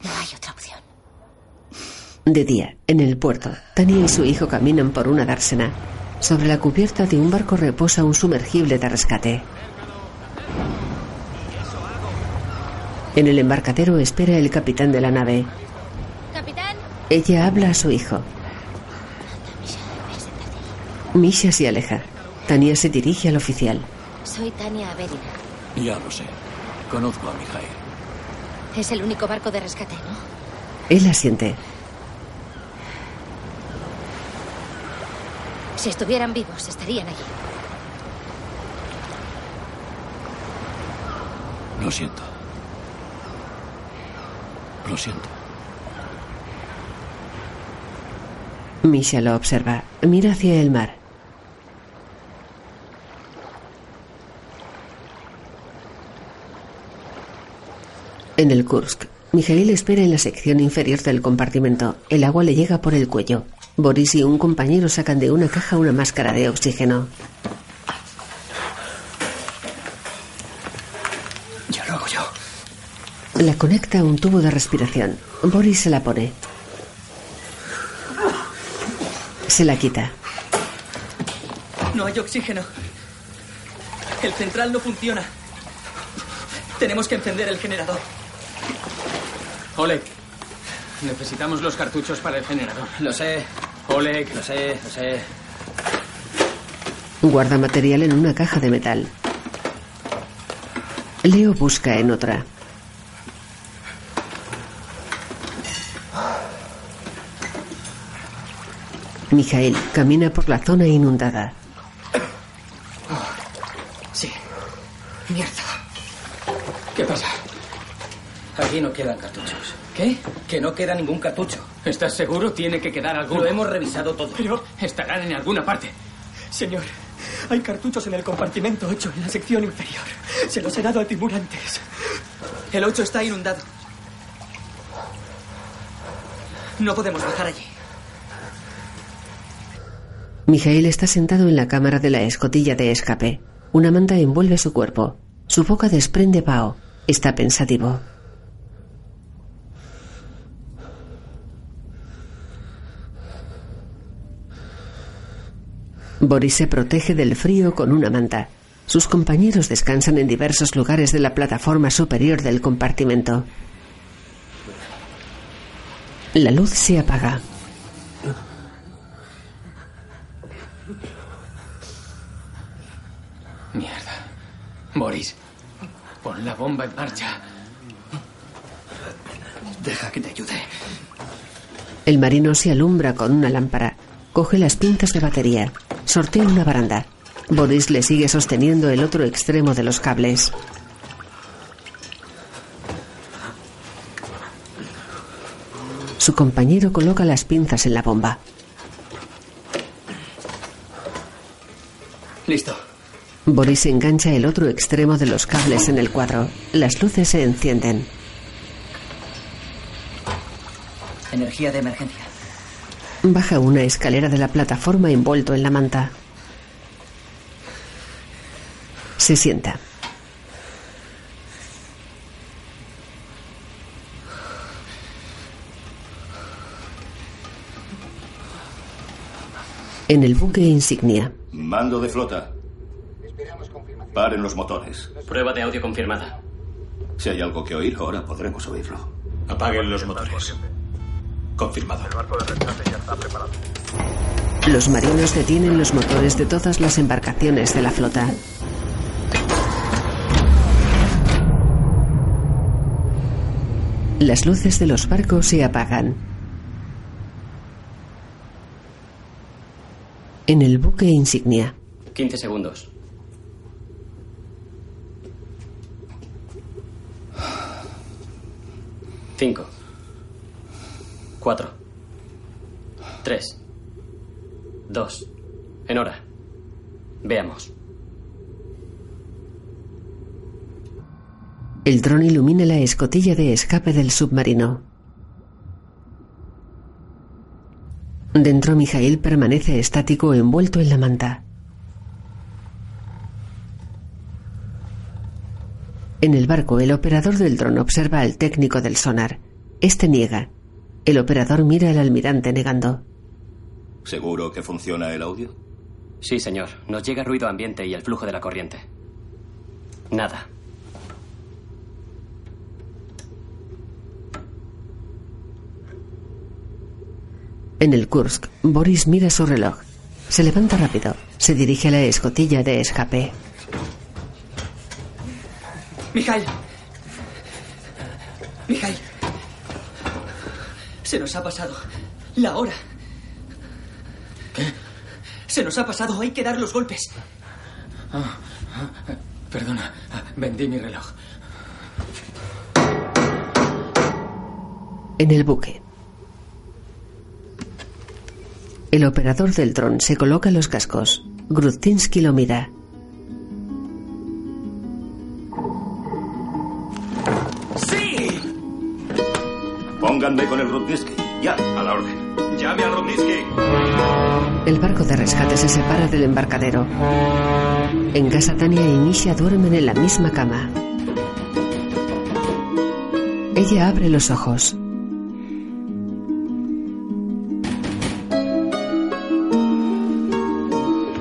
No hay otra opción. De día, en el puerto, Tania y su hijo caminan por una dársena. Sobre la cubierta de un barco reposa un sumergible de rescate. En el embarcadero espera el capitán de la nave. Capitán, Ella habla a su hijo. Misha se aleja. Tania se dirige al oficial. Soy Tania Averina. Ya lo sé. Conozco a Mijail. Es el único barco de rescate, ¿no? Él asiente. Si estuvieran vivos, estarían allí. Lo siento. Lo siento. Misha lo observa. Mira hacia el mar. En el Kursk, Mijail espera en la sección inferior del compartimento. El agua le llega por el cuello. Boris y un compañero sacan de una caja una máscara de oxígeno. Ya lo hago yo. La conecta a un tubo de respiración. Boris se la pone. Se la quita. No hay oxígeno. El central no funciona. Tenemos que encender el generador. Oleg, necesitamos los cartuchos para el generador. Lo sé. Oleg. Lo sé, lo sé. Guarda material en una caja de metal. Leo busca en otra. Mijael camina por la zona inundada. Sí. Mierda. ¿Qué pasa? Aquí no quedan cartuchos. ¿Qué? Que no queda ningún cartucho. ¿Estás seguro? Tiene que quedar alguno. Lo hemos revisado todo. Pero, Estarán en alguna parte. señor, hay cartuchos en el compartimento 8, en la sección inferior. Se los he dado a Timur antes. El 8 está inundado. No podemos bajar allí. Mijael está sentado en la cámara de la escotilla de escape. Una manta envuelve su cuerpo. Su boca desprende vaho. Está pensativo. Boris se protege del frío con una manta. Sus compañeros descansan en diversos lugares de la plataforma superior del compartimento. La luz se apaga. Mierda. Boris, pon la bomba en marcha. Deja que te ayude. El marino se alumbra con una lámpara. Coge las pinzas de batería. Sortea una baranda. Boris le sigue sosteniendo el otro extremo de los cables. Su compañero coloca las pinzas en la bomba. Listo. Boris engancha el otro extremo de los cables en el cuadro. Las luces se encienden. Energía de emergencia. Baja una escalera de la plataforma envuelto en la manta. Se sienta. En el buque insignia. Mando de flota. Paren los motores. Prueba de audio confirmada. Si hay algo que oír, ahora podremos oírlo. Apaguen los motores. Confirmado. Los marinos detienen los motores de todas las embarcaciones de la flota. Las luces de los barcos se apagan. En el buque insignia. 15 segundos. Cinco. Cuatro. Tres. Dos. En hora. Veamos. El dron ilumina la escotilla de escape del submarino. Dentro, Mijail permanece estático envuelto en la manta. En el barco, el operador del dron observa al técnico del sonar. Este niega. El operador mira al almirante negando. ¿Seguro que funciona el audio? Sí, señor. Nos llega ruido ambiente y el flujo de la corriente. Nada. En el Kursk, Boris mira su reloj. Se levanta rápido. Se dirige a la escotilla de escape. Mikhail. Se nos ha pasado la hora. ¿Qué? Se nos ha pasado. Hay que dar los golpes. Ah, ah, perdona, vendí mi reloj. En el buque. El operador del dron se coloca los cascos. Grudzinski lo mira. Pónganme con el Rudnitsky. Ya. A la orden. Llame al Rudnitsky. El barco de rescate se separa del embarcadero. En casa Tania y Misha duermen en la misma cama. Ella abre los ojos.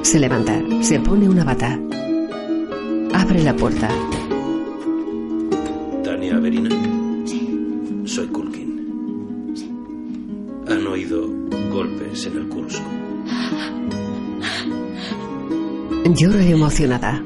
Se levanta, se pone una bata. Abre la puerta. Llora emocionada.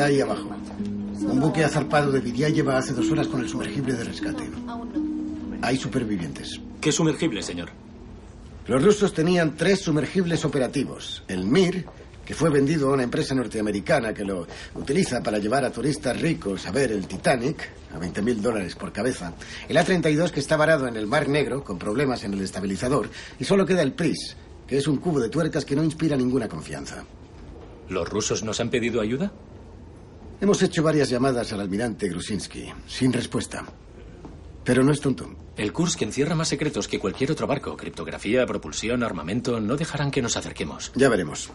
Está ahí abajo. Un buque ha zarpado de Vidyayeva hace dos horas con el sumergible de rescate. Hay supervivientes. ¿Qué sumergible, señor? Los rusos tenían tres sumergibles operativos. El Mir, que fue vendido a una empresa norteamericana que lo utiliza para llevar a turistas ricos a ver el Titanic, a 20 mil dólares por cabeza. El A-32, que está varado en el Mar Negro, con problemas en el estabilizador. Y solo queda el Pris, que es un cubo de tuercas que no inspira ninguna confianza. ¿Los rusos nos han pedido ayuda? Hemos hecho varias llamadas al almirante Grusinski, sin respuesta. Pero no es tonto. El Kursk encierra más secretos que cualquier otro barco. Criptografía, propulsión, armamento. No dejarán que nos acerquemos. Ya veremos.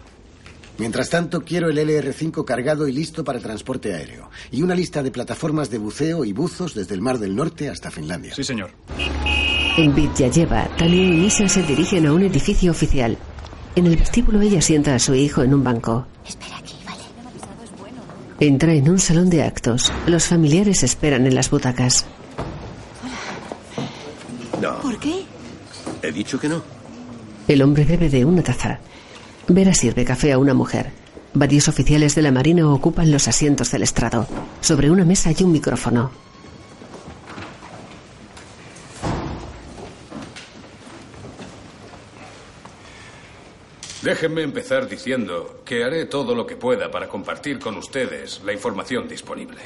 Mientras tanto, quiero el LR-5 cargado y listo para transporte aéreo. Y una lista de plataformas de buceo y buzos desde el Mar del Norte hasta Finlandia. Sí, señor. En Vidyayeva, Tania y Misha se dirigen a un edificio oficial. En el vestíbulo ella sienta a su hijo en un banco. Espera aquí. Entra en un salón de actos. Los familiares esperan en las butacas. No. ¿Por qué? He dicho que no. El hombre bebe de una taza. Vera sirve café a una mujer. Varios oficiales de la Marina ocupan los asientos del estrado. Sobre una mesa hay un micrófono. Déjenme empezar diciendo que haré todo lo que pueda para compartir con ustedes la información disponible.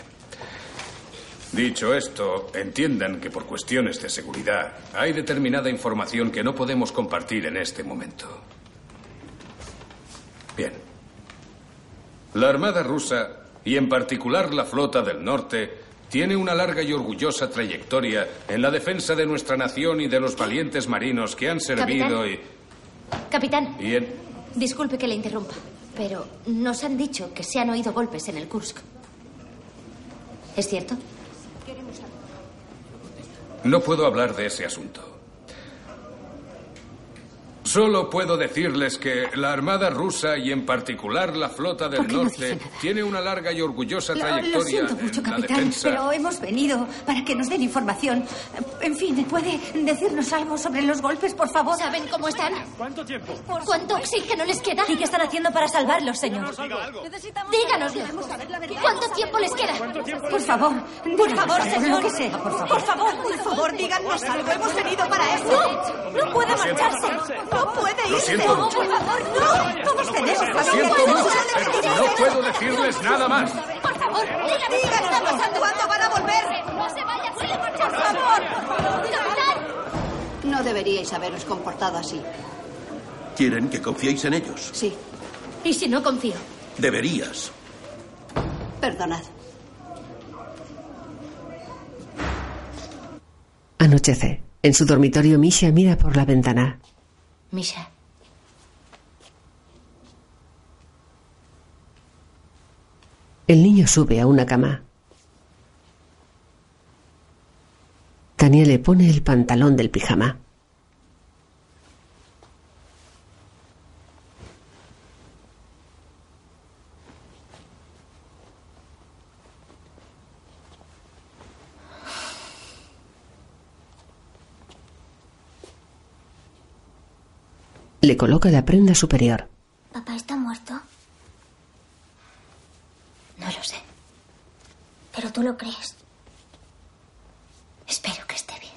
Dicho esto, entiendan que por cuestiones de seguridad hay determinada información que no podemos compartir en este momento. Bien. La Armada rusa, y en particular la Flota del Norte, tiene una larga y orgullosa trayectoria en la defensa de nuestra nación y de los valientes marinos que han servido y, Capitán, y en... disculpe que le interrumpa, pero nos han dicho que se han oído golpes en el Kursk. ¿Es cierto? No puedo hablar de ese asunto. Solo puedo decirles que la Armada rusa y en particular la Flota del ¿Por qué no Norte dice tiene una larga y orgullosa Lo, lo trayectoria siento en mucho, la capitán, defensa. pero hemos venido para que nos den información. En fin, ¿puede decirnos algo sobre los golpes, por favor? ¿Saben cómo están? ¿Cuánto tiempo? ¿Cuánto oxígeno les queda? ¿Y qué están haciendo para salvarlos, señor? Díganoslo. ¿Cuánto tiempo les queda? Por favor, por favor, señor. que sea, por favor. Por favor, por favor, díganos algo. Hemos venido para esto. No, no puede Lo siento. marcharse. No puede Lo irse. siento. No, por favor, no. Todos tenemos Lo siento mucho, pero no puedo decirles nada más. Por favor, díganos cuándo van a volver. No se vaya, puede Por favor. No deberíais haberos comportado así. ¿Quieren que confiéis en ellos? Sí, ¿Y si no confío? Deberías. perdonad. Anochece. En su dormitorio, Misha mira por la ventana. Misha. El niño sube a una cama. Tania le pone el pantalón del pijama. Le coloca la prenda superior. ¿Papá está muerto? No lo sé. Pero tú lo crees. Espero que esté bien.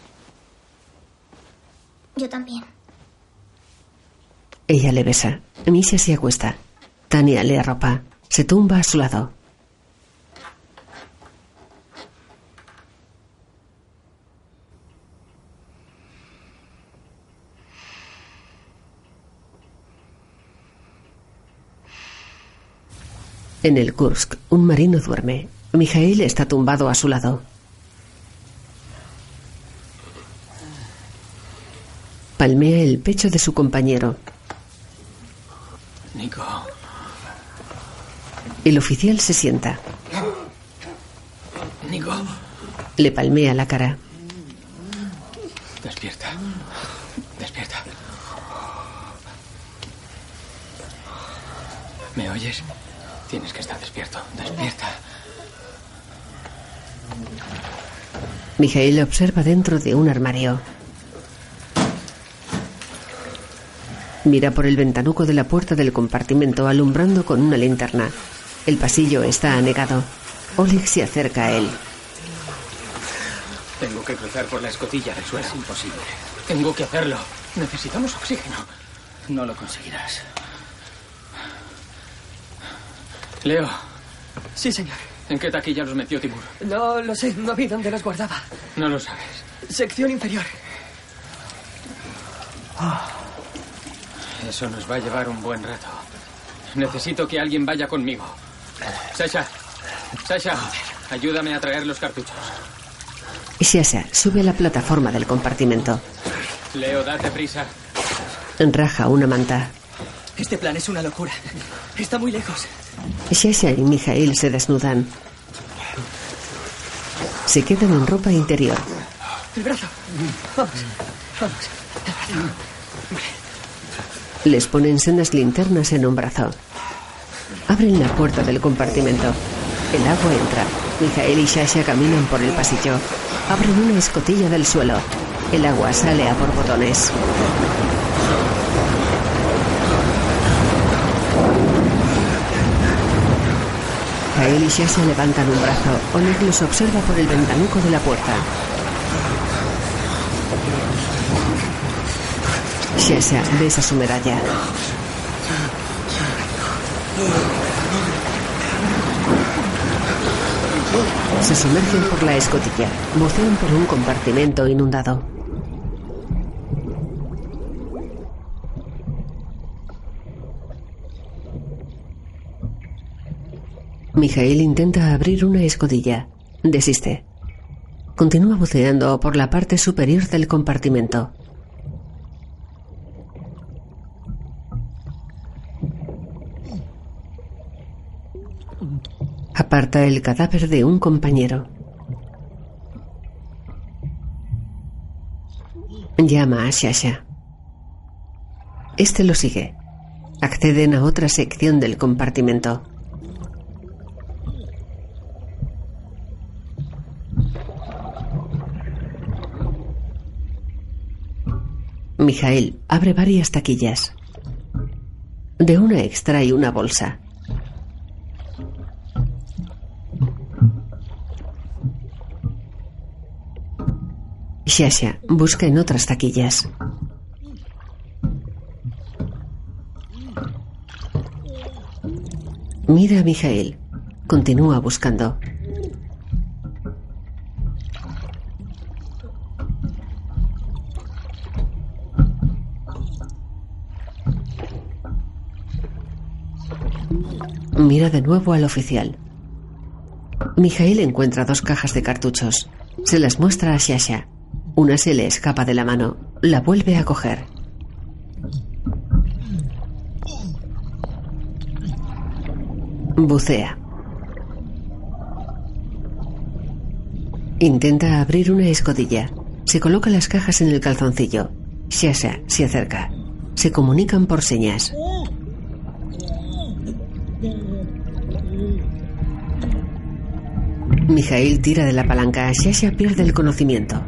Yo también. Ella le besa. Misha se acuesta. Tania le arropa. Se tumba a su lado. En el Kursk, un marino duerme. Mijail está tumbado a su lado. Palmea el pecho de su compañero. Nico. El oficial se sienta. Nico. Le palmea la cara. Despierta. Despierta. ¿Me oyes? Tienes que estar despierto. Despierta. Mijail observa dentro de un armario. Mira por el ventanuco de la puerta del compartimento alumbrando con una linterna. El pasillo está anegado. Oleg se acerca a él. Tengo que cruzar por la escotilla del suelo. Es imposible. Tengo que hacerlo. Necesitamos oxígeno. No lo conseguirás. Leo. Sí, señor. ¿En qué taquilla los metió Timur? No lo sé, no vi dónde los guardaba. No lo sabes. Sección inferior. Eso nos va a llevar un buen rato. Necesito que alguien vaya conmigo. Sasha. Sasha, ayúdame a traer los cartuchos. Shasha sube a la plataforma del compartimento. Leo, date prisa. Raja una manta. Este plan es una locura. Está muy lejos. Shasha y Mijail se desnudan. Se quedan en ropa interior. El brazo. Vamos. Vamos. El brazo. Les ponen sendas linternas en un brazo. Abren la puerta del compartimento. El agua entra. Mijael y Shasha caminan por el pasillo. Abren una escotilla del suelo. El agua sale a borbotones. Jael y Shasha levantan un brazo. Oleg los observa por el ventanuco de la puerta. Shasha besa su medalla. Se sumergen por la escotilla. Bucean por un compartimento inundado. Mijael intenta abrir una escotilla. Desiste. Continúa buceando por la parte superior del compartimento. Aparta el cadáver de un compañero. Llama a Shasha. Este lo sigue. Acceden a otra sección del compartimento. Mijael abre varias taquillas. De una extrae una bolsa. Shasha busca en otras taquillas. Mira a Mijael. Continúa buscando. Mira de nuevo al oficial. Mijael encuentra dos cajas de cartuchos. Se las muestra a Shasha. Una se le escapa de la mano. La vuelve a coger. Bucea. Intenta abrir una escotilla. Se coloca las cajas en el calzoncillo. Shasha se acerca. Se comunican por señas. Mijail tira de la palanca. Shasha pierde el conocimiento.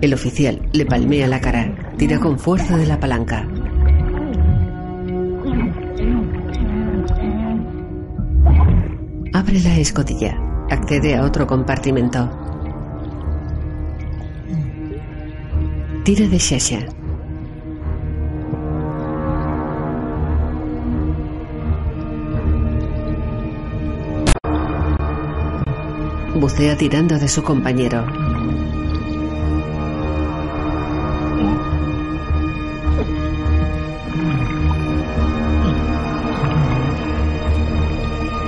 El oficial le palmea la cara. Tira con fuerza de la palanca. Abre la escotilla. Accede a otro compartimento. Tira de Shasha. Bucea tirando de su compañero.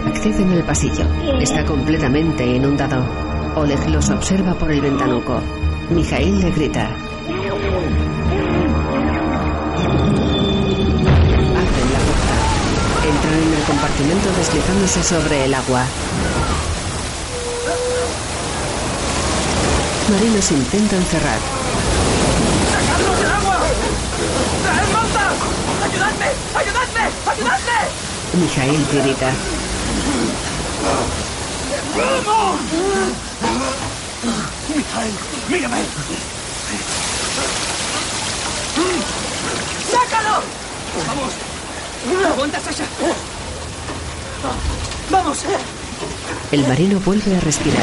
Accede en el pasillo. Está completamente inundado. Oleg los observa por el ventanuco. Mijail le grita. Abren la puerta. Entran en el compartimento deslizándose sobre el agua. Marinos intentan cerrar. ¡Sacadnos del agua! ¡Traed manta! ¡Ayudadme! ¡Ayudadme! ¡Ayudadme! Mijail grita. ¡Vamos! Mijael, mírame. ¡Sácalo! ¡Vamos! ¡Aguanta, Sasha! ¡Vamos! El marino vuelve a respirar.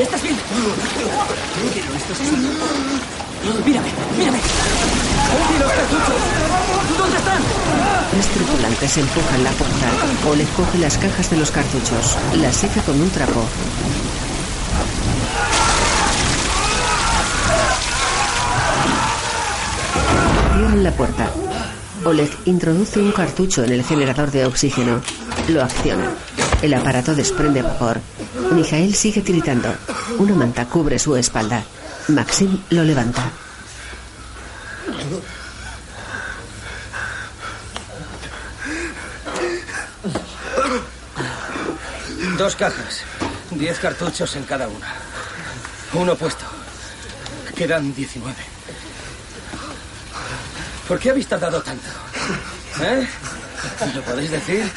¿Estás bien? ¿Estás bien? Mírame, mírame. ¡Y los cartuchos! ¿Dónde están? Tres tripulantes empujan la puerta. Oleg coge las cajas de los cartuchos. Las seca con un trapo. Cierran la puerta. Oleg introduce un cartucho en el generador de oxígeno. Lo acciona. El aparato desprende vapor. Mijael sigue tiritando. Una manta cubre su espalda. Maxim lo levanta. Dos cajas. Diez cartuchos en cada una. Uno puesto. Quedan 19. ¿Por qué habéis tardado tanto? ¿Eh? ¿Lo podéis decir?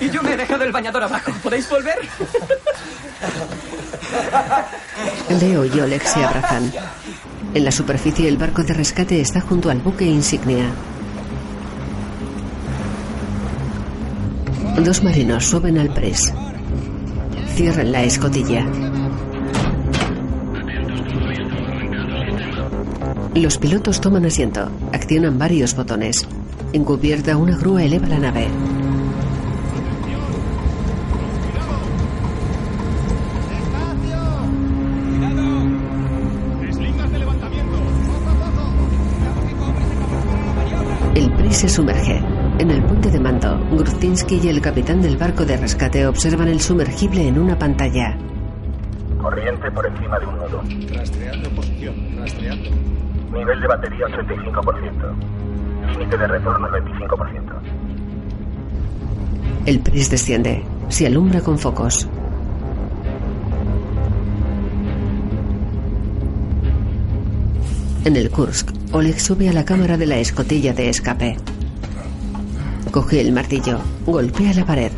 Y yo me he dejado el bañador abajo. ¿Podéis volver? Leo y Oleg se abrazan. En la superficie el barco de rescate está junto al buque insignia. Dos marinos suben al pres. Cierran la escotilla. Los pilotos toman asiento. Accionan varios botones. En cubierta una grúa eleva la nave. Se sumerge. En el punto de mando, Gruztinsky y el capitán del barco de rescate observan el sumergible en una pantalla. Corriente por encima de un nodo. Rastreando posición, rastreando. Nivel de batería 85%. Límite de retorno 25%. El pris desciende. Se alumbra con focos. En el Kursk, Oleg sube a la cámara de la escotilla de escape. Coge el martillo, golpea la pared.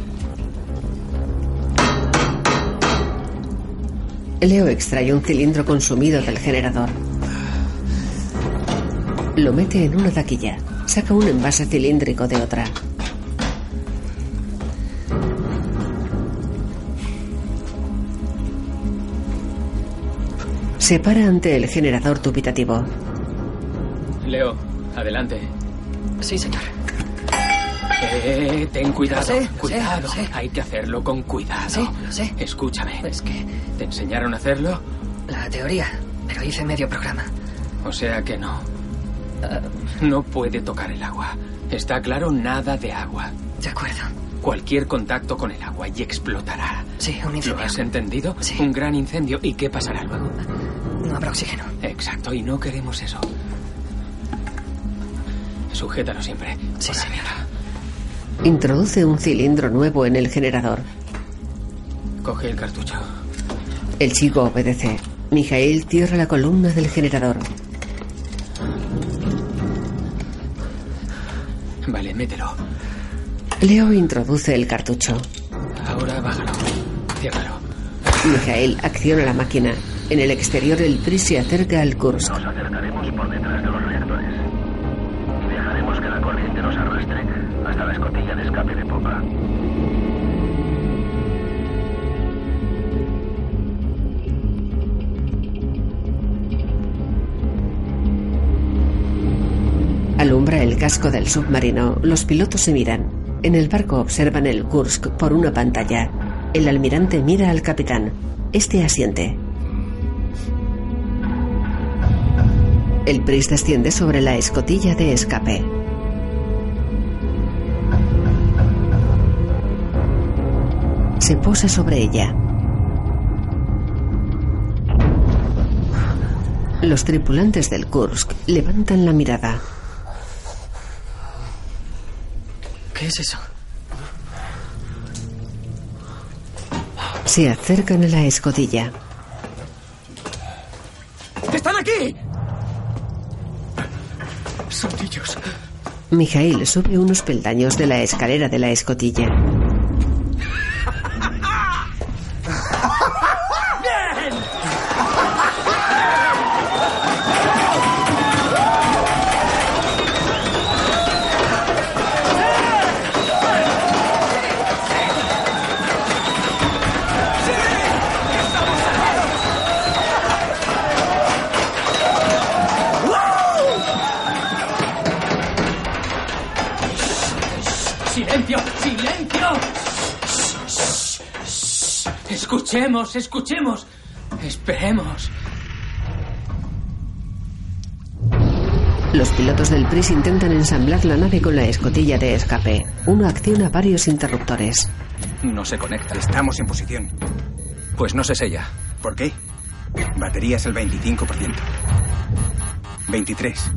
Leo extrae un cilindro consumido del generador. Lo mete en una taquilla. Saca un envase cilíndrico de otra. Se para ante el generador dubitativo. Leo, adelante. Sí, señor. Eh, ten cuidado. Lo sé, lo cuidado. sé, lo. Hay que hacerlo con cuidado. Sí, lo sé. Escúchame. Es que ¿Te enseñaron a hacerlo? la teoría, pero hice medio programa. O sea que no. No puede tocar el agua. ¿Está claro? Nada de agua. De acuerdo. Cualquier contacto con el agua y explotará. Sí, un ¿Lo incendio. has entendido? Sí. Un gran incendio. ¿Y qué pasará luego? No habrá oxígeno. Exacto, y no queremos eso. Sujétalo siempre. Sí, señora. Introduce un cilindro nuevo en el generador. Coge el cartucho. El chico obedece. Mijail cierra la columna del generador. Vale, mételo. Leo introduce el cartucho. Ahora bájalo. Ciérralo. Mijael acciona la máquina. En el exterior el PRI se acerca al Kursk. Nos acercaremos por detrás de los reactores. Arrastre hasta la escotilla de escape de popa. Alumbra el casco del submarino. Los pilotos se miran. En el barco observan el Kursk por una pantalla. El almirante mira al capitán. Este asiente. El Pris desciende sobre la escotilla de escape. Se posa sobre ella. Los tripulantes del Kursk levantan la mirada. ¿Qué es eso? Se acercan a la escotilla. ¡Están aquí! Son ellos. Mijail sube unos peldaños de la escalera de la escotilla. Escuchemos, escuchemos. Esperemos. Los pilotos del PRIS intentan ensamblar la nave con la escotilla de escape. Uno acciona varios interruptores. No se conecta. Estamos en posición. Pues no se sella. ¿Por qué? Batería es el 25%. 23.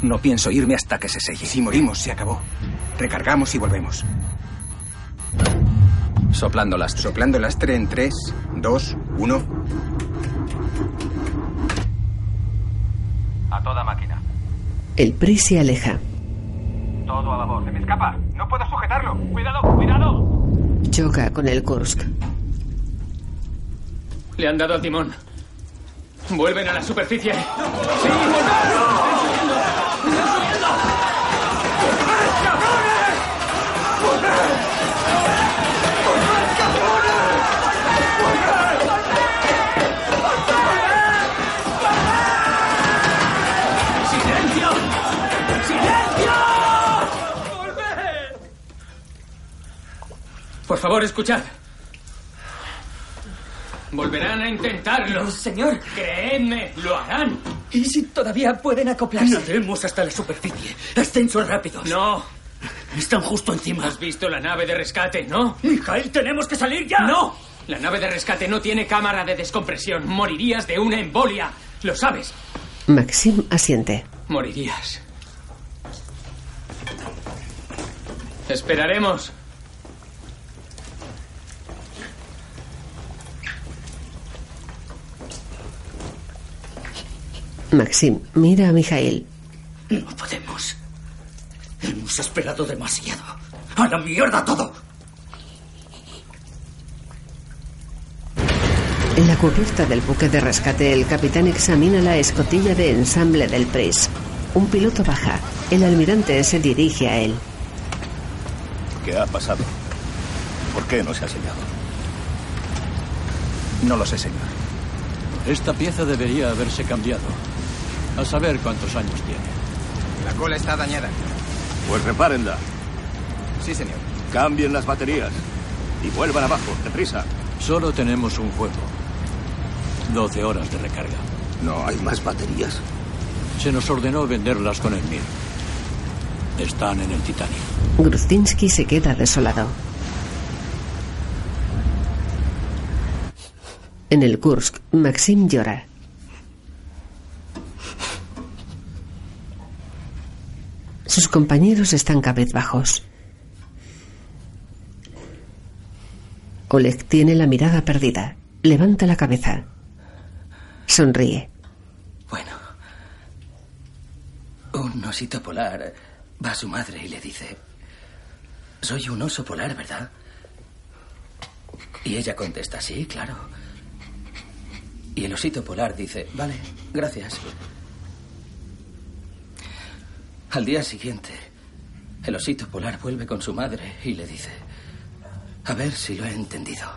No pienso irme hasta que se selle. Si morimos, se acabó. Recargamos y volvemos. Soplando lastre. Soplando lastre en 3, 2, 1. A toda máquina. El PRIS se aleja. Todo a labor. Se me escapa. No puedo sujetarlo. Cuidado, cuidado. Choca con el Kursk. Le han dado al timón. Vuelven a la superficie. ¡Sí! Favor, escuchad. Volverán a intentarlo. señor. Creedme, lo harán. ¿Y si todavía pueden acoplarse? Nademos hasta la superficie. Ascensos rápidos. No. Están justo encima. ¿Has visto la nave de rescate, no? Mijael, tenemos que salir ya. ¡No! La nave de rescate no tiene cámara de descompresión. Morirías de una embolia. Lo sabes. Maxim asiente. Morirías. Esperaremos. Maxim mira a Mijail. No podemos. Hemos esperado demasiado. ¡A la mierda todo! En la cubierta del buque de rescate, el capitán examina la escotilla de ensamble del Pris. Un piloto baja. El almirante se dirige a él. ¿Qué ha pasado? ¿Por qué no se ha sellado? No lo sé, señor. Esta pieza debería haberse cambiado. A saber cuántos años tiene. La cola está dañada. Pues repárenla. Sí, señor. Cambien las baterías. Y vuelvan abajo, deprisa. Solo tenemos un juego. 12 horas de recarga. No hay más baterías. Se nos ordenó venderlas con el MIR. Están en el Titanic. Gruzdinsky se queda desolado. En el Kursk, Maxim llora. Sus compañeros están cabezbajos. Oleg tiene la mirada perdida. Levanta la cabeza. Sonríe. Bueno. Un osito polar va a su madre y le dice, soy un oso polar, ¿verdad? Y ella contesta, sí, claro. Y el osito polar dice, vale, gracias. Al día siguiente, el osito polar vuelve con su madre y le dice, a ver si lo he entendido.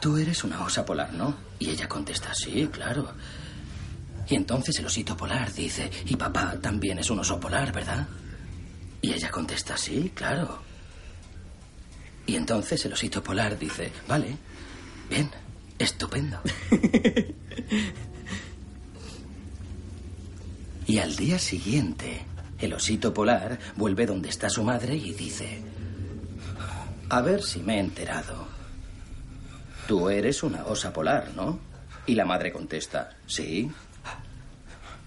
Tú eres una osa polar, ¿no? Y ella contesta, sí, claro. Y entonces el osito polar dice, y papá también es un oso polar, ¿verdad? Y ella contesta, sí, claro. Y entonces el osito polar dice, vale, bien, estupendo. y al día siguiente, el osito polar vuelve donde está su madre y dice, a ver si me he enterado. Tú eres una osa polar, ¿no? Y la madre contesta, sí.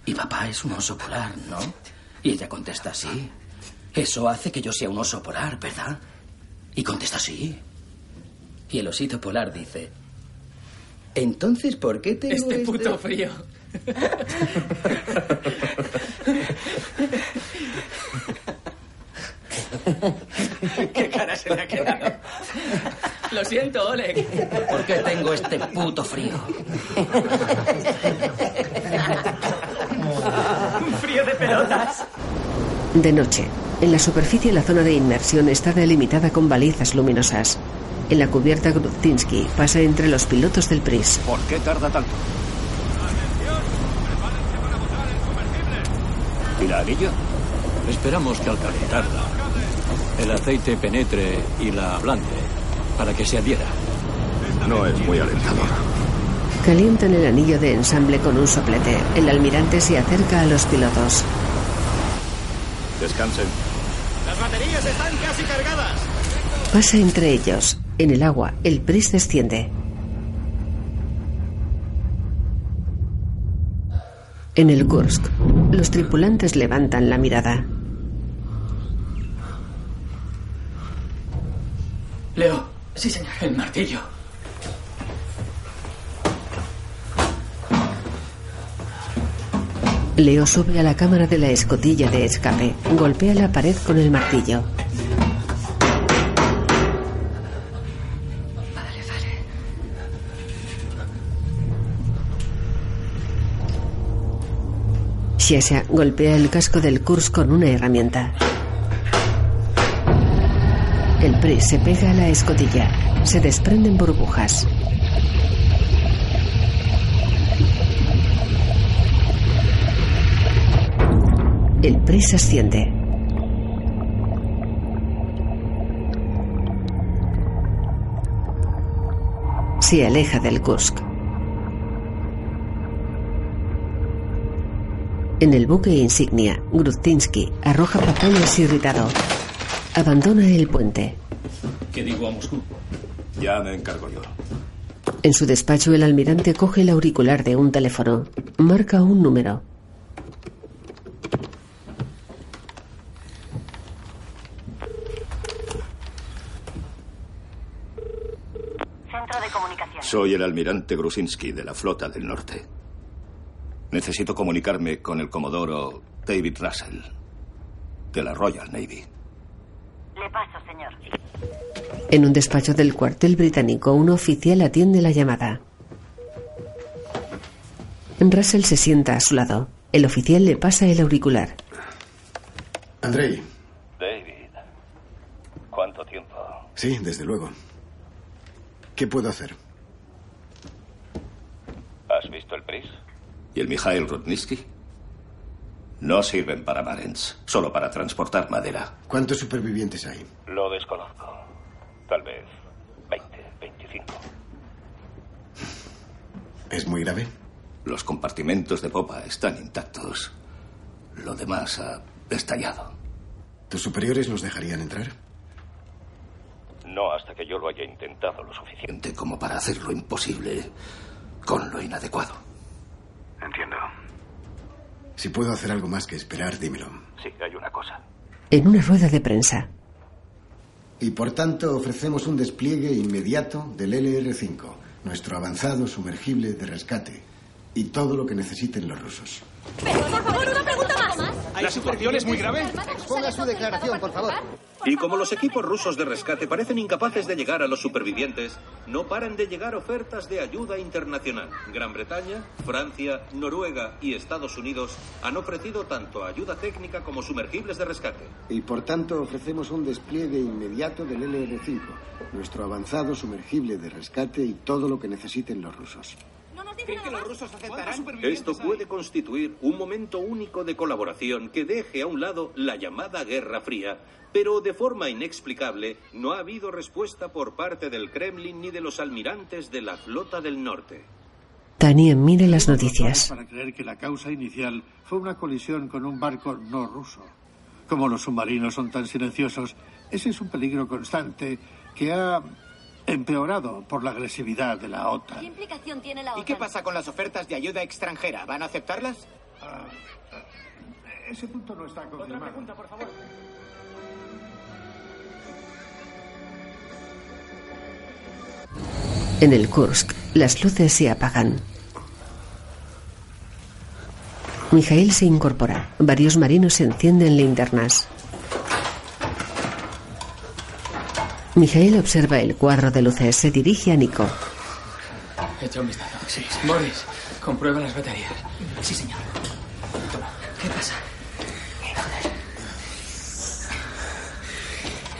Y papá es un oso polar, ¿no? Y ella contesta, sí. Eso hace que yo sea un oso polar, ¿verdad? Y contesta, sí. Y el osito polar dice, entonces, ¿por qué tengo Este puto frío. ¿Qué cara se le ha quedado? Lo siento, Oleg. ¿Por qué tengo este puto frío? Un frío de pelotas. De noche, en la superficie la zona de inmersión está delimitada con balizas luminosas. En la cubierta Grudzinski pasa entre los pilotos del PRIS. ¿Por qué tarda tanto? ¿Y la anilla? Esperamos que al calentarla, el aceite penetre y la ablande para que se adhiera. No es muy alentador. Calientan el anillo de ensamble con un soplete. El almirante se acerca a los pilotos. Descansen. Las baterías están casi cargadas. Pasa entre ellos. En el agua, el PRIS desciende. En el Kursk, los tripulantes levantan la mirada. Leo. Sí, señor. El martillo. Leo sube a la cámara de la escotilla de escape. Golpea la pared con el martillo. Shesha golpea el casco del Kursk con una herramienta. El Pris se pega a la escotilla. Se desprenden burbujas. El Pris asciende. Se aleja del Kursk. En el buque insignia, Gruzdinsky arroja papeles irritado. Abandona el puente. ¿Qué digo a Moscú? Ya me encargo yo. En su despacho, el almirante coge el auricular de un teléfono. Marca un número. Centro de comunicación. Soy el almirante Grusinski de la Flota del Norte. Necesito comunicarme con el comodoro David Russell, de la Royal Navy. Le paso, señor. En un despacho del cuartel británico, un oficial atiende la llamada. Russell se sienta a su lado. El oficial le pasa el auricular. Andrei. David, ¿cuánto tiempo? Sí, desde luego. ¿Qué puedo hacer? ¿Has visto el PRIS? ¿Y el Mikhail Rudnitsky? No sirven para Marens, solo para transportar madera. ¿Cuántos supervivientes hay? Lo desconozco. Tal vez 20, 25. ¿Es muy grave? Los compartimentos de popa están intactos. Lo demás ha estallado. ¿Tus superiores nos dejarían entrar? No hasta que yo lo haya intentado lo suficiente como para hacer lo imposible con lo inadecuado. Entiendo. Si puedo hacer algo más que esperar, dímelo. Sí, hay una cosa. En una rueda de prensa. Y por tanto ofrecemos un despliegue inmediato del LR-5, nuestro avanzado sumergible de rescate, y todo lo que necesiten los rusos. Pero, por favor, una pregunta más. ¿La situación es muy grave? Exponga su declaración, por favor. Y como los equipos rusos de rescate parecen incapaces de llegar a los supervivientes, no paran de llegar ofertas de ayuda internacional. Gran Bretaña, Francia, Noruega y Estados Unidos han ofrecido tanto ayuda técnica como sumergibles de rescate. Y por tanto ofrecemos un despliegue inmediato del LR-5, nuestro avanzado sumergible de rescate y todo lo que necesiten los rusos. ¿Creen que los rusos aceptarán? Esto puede constituir un momento único de colaboración que deje a un lado la llamada Guerra Fría, pero de forma inexplicable no ha habido respuesta por parte del Kremlin ni de los almirantes de la Flota del Norte. Tania mira las noticias. Para creer que la causa inicial fue una colisión con un barco no ruso. Como los submarinos son tan silenciosos, ese es un peligro constante que ha empeorado por la agresividad de la ¿Qué OTAN. implicación tiene la ¿Y OTAN? qué pasa con las ofertas de ayuda extranjera? ¿Van a aceptarlas? Ese punto no está confirmado. por favor. En el Kursk, las luces se apagan. Mijail se incorpora. Varios marinos encienden linternas. Mijail observa el cuadro de luces. Se dirige a Nico. Echa un vistazo. Sí. Boris, comprueba las baterías. Sí, señor. ¿Qué pasa?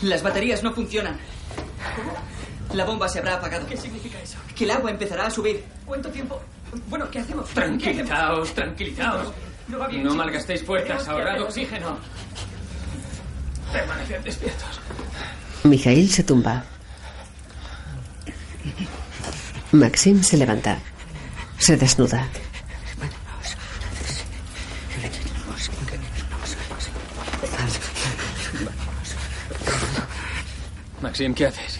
Las baterías no funcionan. La bomba se habrá apagado. ¿Qué significa eso? Que el agua empezará a subir. ¿Cuánto tiempo? Bueno, ¿qué hacemos? ¿Qué Tranquilizaos, tranquilizaos. No va bien, No malgastéis fuerzas, ahorrad oxígeno. Permaneced despiertos. Mijail se tumba. Maxim se levanta. Se desnuda. Maxim, ¿qué haces?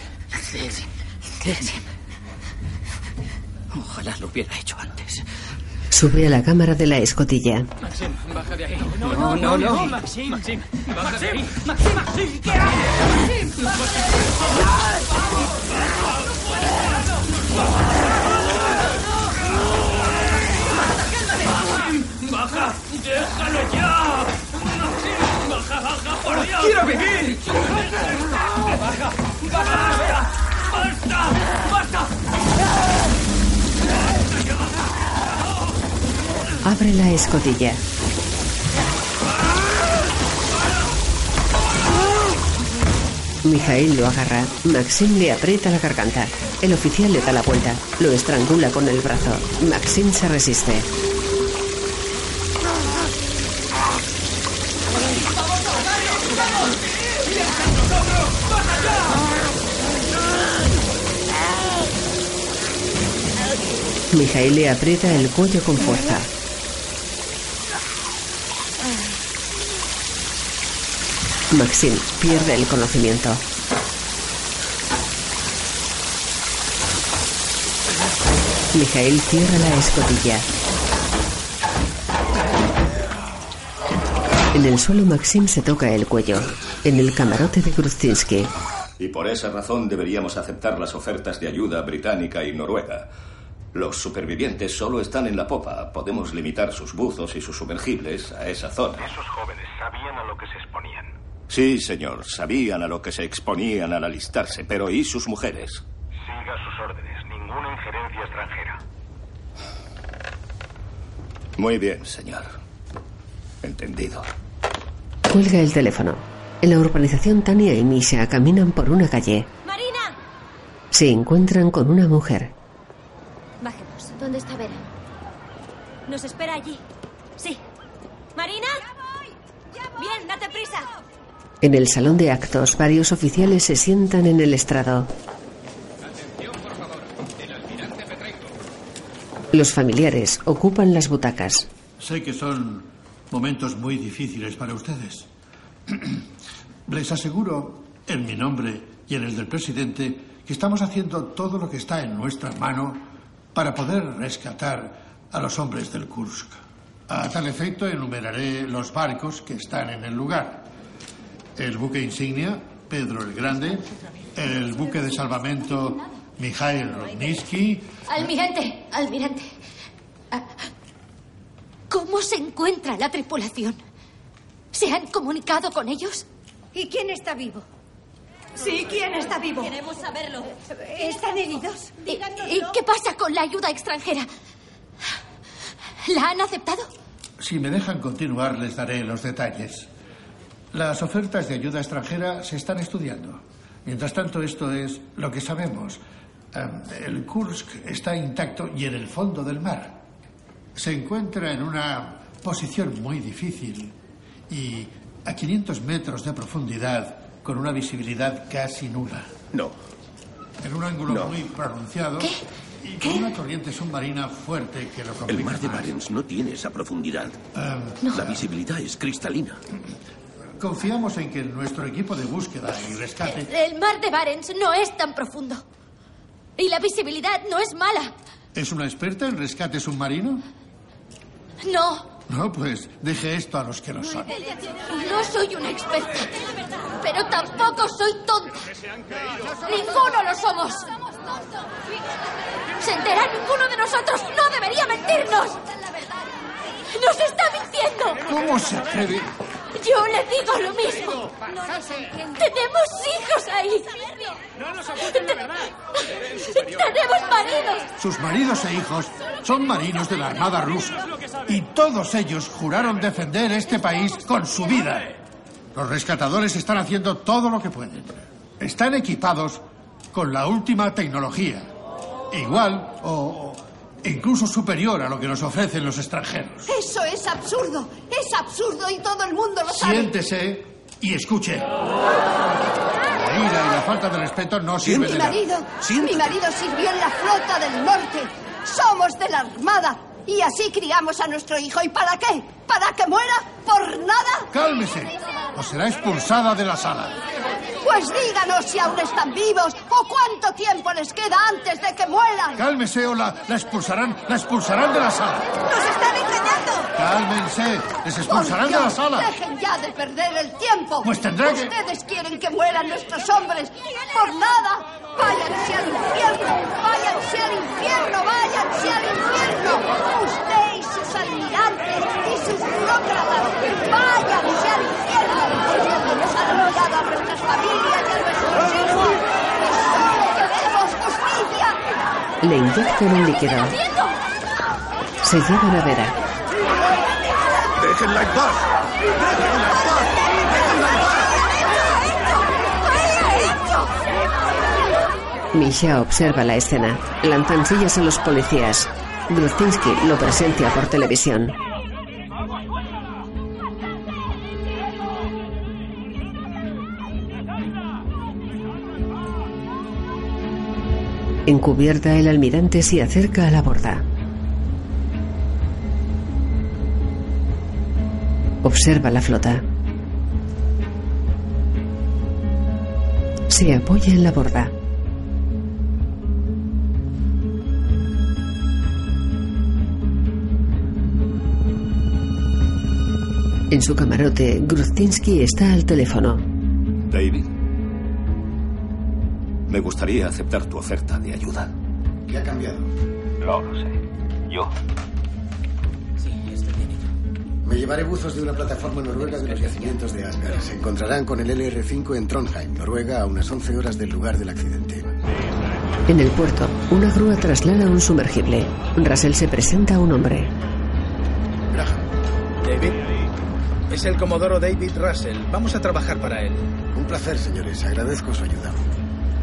Ojalá lo hubiera hecho antes. Sube a la cámara de la escotilla. Maxim, baja de ahí. No, no, no, no. Maxim, Maxim, baja de Maxim, ahí. Maxim, Maxim, ¿qué haces? Maxim, ¡Baja! ¡Déjalo ya! ¡Baja, baja, por Dios! ¡Quiero vivir! ¡Baja! ¡Baja! Abre la escotilla. Mijail lo agarra. Maxim le aprieta la garganta. El oficial le da la vuelta. Lo estrangula con el brazo. Maxim se resiste. Mijail le aprieta el cuello con fuerza. Maxim pierde el conocimiento. Mijail cierra la escotilla. En el suelo Maxim se toca el cuello. En el camarote de Y por esa razón deberíamos aceptar las ofertas de ayuda británica y noruega. Los supervivientes solo están en la popa. Podemos limitar sus buzos y sus sumergibles a esa zona. Esos jóvenes sabían a lo que se exponían. Sí, señor. Sabían a lo que se exponían al alistarse, pero ¿y sus mujeres? Siga sus órdenes. Ninguna injerencia extranjera. Muy bien, señor. Entendido. Cuelga el teléfono. En la urbanización, Tania y Misha caminan por una calle. ¡Marina! Se encuentran con una mujer. Bajemos. ¿Dónde está Vera? Nos espera allí. Sí. ¿Marina? Bien, date prisa. En el salón de actos, varios oficiales se sientan en el estrado. Los familiares ocupan las butacas. Sé que son momentos muy difíciles para ustedes. Les aseguro, en mi nombre y en el del presidente, que estamos haciendo todo lo que está en nuestra mano para poder rescatar a los hombres del Kursk. A tal efecto, enumeraré los barcos que están en el lugar. El buque insignia, Pedro el Grande, el buque de salvamento, Mikhail Rodnitsky, Almirante, almirante. Ah, ¿Cómo se encuentra la tripulación? ¿Se han comunicado con ellos? ¿Y quién está vivo? Sí, ¿quién está vivo? Queremos saberlo. ¿Están heridos? ¿Y, y qué pasa con la ayuda extranjera? ¿La han aceptado? Si me dejan continuar, les daré los detalles. Las ofertas de ayuda extranjera se están estudiando. Mientras tanto, esto es lo que sabemos. Em, El Kursk está intacto y en el fondo del mar. Se encuentra en una posición muy difícil y a 500 metros de profundidad con una visibilidad casi nula. No. En un ángulo No. muy pronunciado y con una corriente submarina fuerte que lo complica El mar de. Barents no tiene esa profundidad. Em, La visibilidad es cristalina. Confiamos en que nuestro equipo de búsqueda y rescate El mar de Barents no es tan profundo. Y la visibilidad no es mala. ¿Es una experta en rescate submarino? No, No, pues deje esto a los que lo son. no soy una experta. Pero tampoco soy tonta. Ninguno lo somos. ¿Se entera ninguno de nosotros? No debería mentirnos. Nos está mintiendo. ¿Cómo se atreve? Yo le digo lo mismo. Tenemos hijos ahí. Tenemos maridos. Sus maridos e hijos son marinos de la Armada rusa. Y todos ellos juraron defender este país con su vida. Los rescatadores están haciendo todo lo que pueden. Están equipados con la última tecnología. Igual o o incluso superior a lo que nos ofrecen los extranjeros. Eso es absurdo. Es absurdo y todo el mundo lo sabe. Siéntese y escuche. La ira y la falta de respeto no sirven Mi de nada. marido, mi marido sirvió en la flota del norte. Somos de la Armada. Y así criamos a nuestro hijo. ¿Y para qué? ¿Para que muera? ¿Por nada? Cálmese o será expulsada de la sala. Pues díganos si aún están vivos o cuánto tiempo les queda antes de que mueran. Cálmese o la, la expulsarán, la expulsarán de la sala. ¡Nos están engañando! Cálmense, les expulsarán de la sala. Dejen ya de perder el tiempo. Pues tendrá que- Ustedes quieren que mueran nuestros hombres. Por nada. Váyanse al infierno. Váyanse al infierno. Váyanse al infierno. Usted y sus almirantes y sus burócratas. Váyanse al infierno. Porque nos han olvidado a nuestras familias y a nuestros hijos. Y solo queremos justicia. Le inyectan un líquido. Se llevan a Vera. ¡Déjenla en paz! Misha observa la escena. Lanzan sillas a los policías. Gruzdinsky lo presencia por televisión. Encubierta, el almirante se acerca a la borda. Observa la flota. Se apoya en la borda. En su camarote, Gruzdinsky está al teléfono. David. Me gustaría aceptar tu oferta de ayuda. ¿Qué ha cambiado? No lo sé. Yo. Sí, está bien Me llevaré buzos de una plataforma noruega de los yacimientos de Asgard. Se encontrarán con el LR-5 en Trondheim, Noruega, a unas 11 horas del lugar del accidente. En el puerto, una grúa traslada un sumergible. Russell se presenta a un hombre. David. Es el Comodoro David Russell. Vamos a trabajar para él. Un placer, señores. Agradezco su ayuda.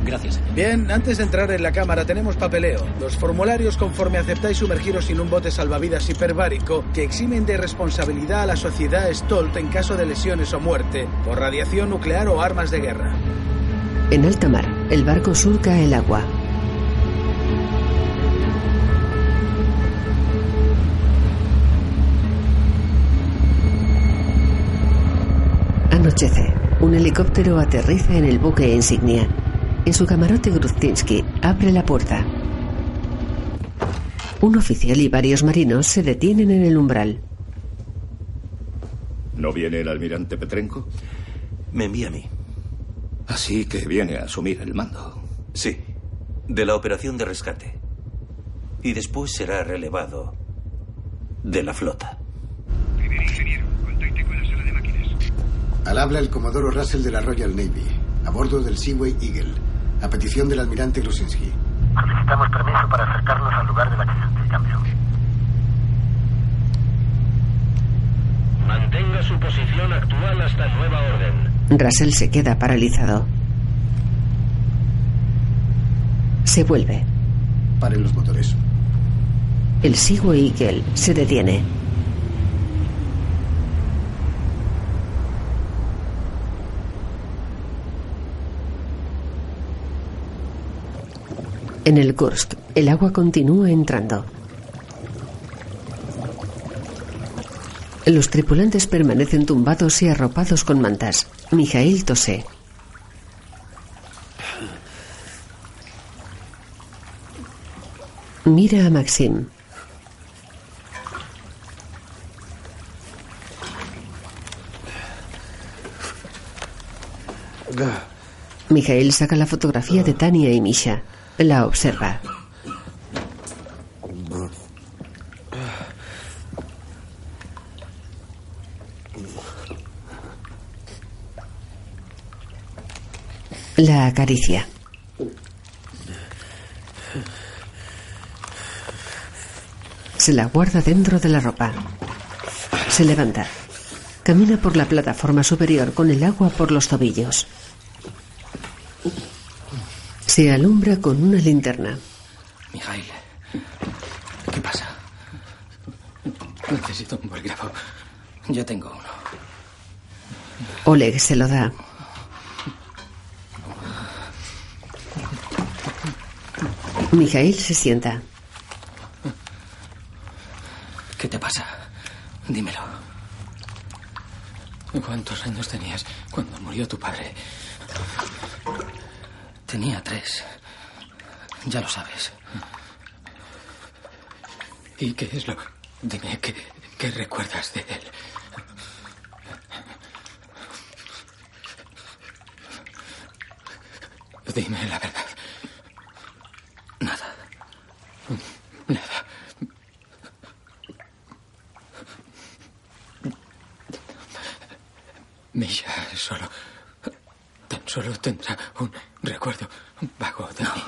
Gracias. Bien, antes de entrar en la cámara tenemos papeleo. Los formularios conforme aceptáis sumergiros en un bote salvavidas hiperbárico que eximen de responsabilidad a la sociedad Stolt en caso de lesiones o muerte por radiación nuclear o armas de guerra. En alta mar, el barco surca el agua. Anochece. Un helicóptero aterriza en el buque insignia. En su camarote Gruztinsky abre la puerta. Un oficial y varios marinos se detienen en el umbral. ¿No viene el almirante Petrenko? Me envía a mí. Así que viene a asumir el mando. Sí, de la operación de rescate. Y después será relevado de la flota. Primer ingeniero, contacte con la sala de máquinas. Al habla el Comodoro Russell de la Royal Navy, a bordo del Seaway Eagle, a petición del almirante Grusinski. Solicitamos permiso para acercarnos al lugar del accidente. Cambio. Mantenga su posición actual hasta nueva orden. Russell se queda paralizado. Se vuelve. Paren los motores. El Seaway Eagle se detiene. En el Kursk, el agua continúa entrando. Los tripulantes permanecen tumbados y arropados con mantas. Mijail tose. Mira a Maxim. Mijail saca la fotografía de Tania y Misha. La observa. La acaricia. Se la guarda dentro de la ropa. Se levanta. Camina por la plataforma superior con el agua por los tobillos. Se alumbra con una linterna. Mijail, ¿qué pasa? Necesito un bolígrafo. Yo tengo uno. Oleg se lo da. Mijail se sienta. ¿Qué te pasa? Dímelo. ¿Cuántos años tenías cuando murió tu padre? Tenía tres. Ya lo sabes. ¿Y qué es lo...? Dime, ¿qué, qué recuerdas de él? Dime la verdad. Nada. Nada. Misha solo. Tan solo tendrá un recuerdo vago de mí.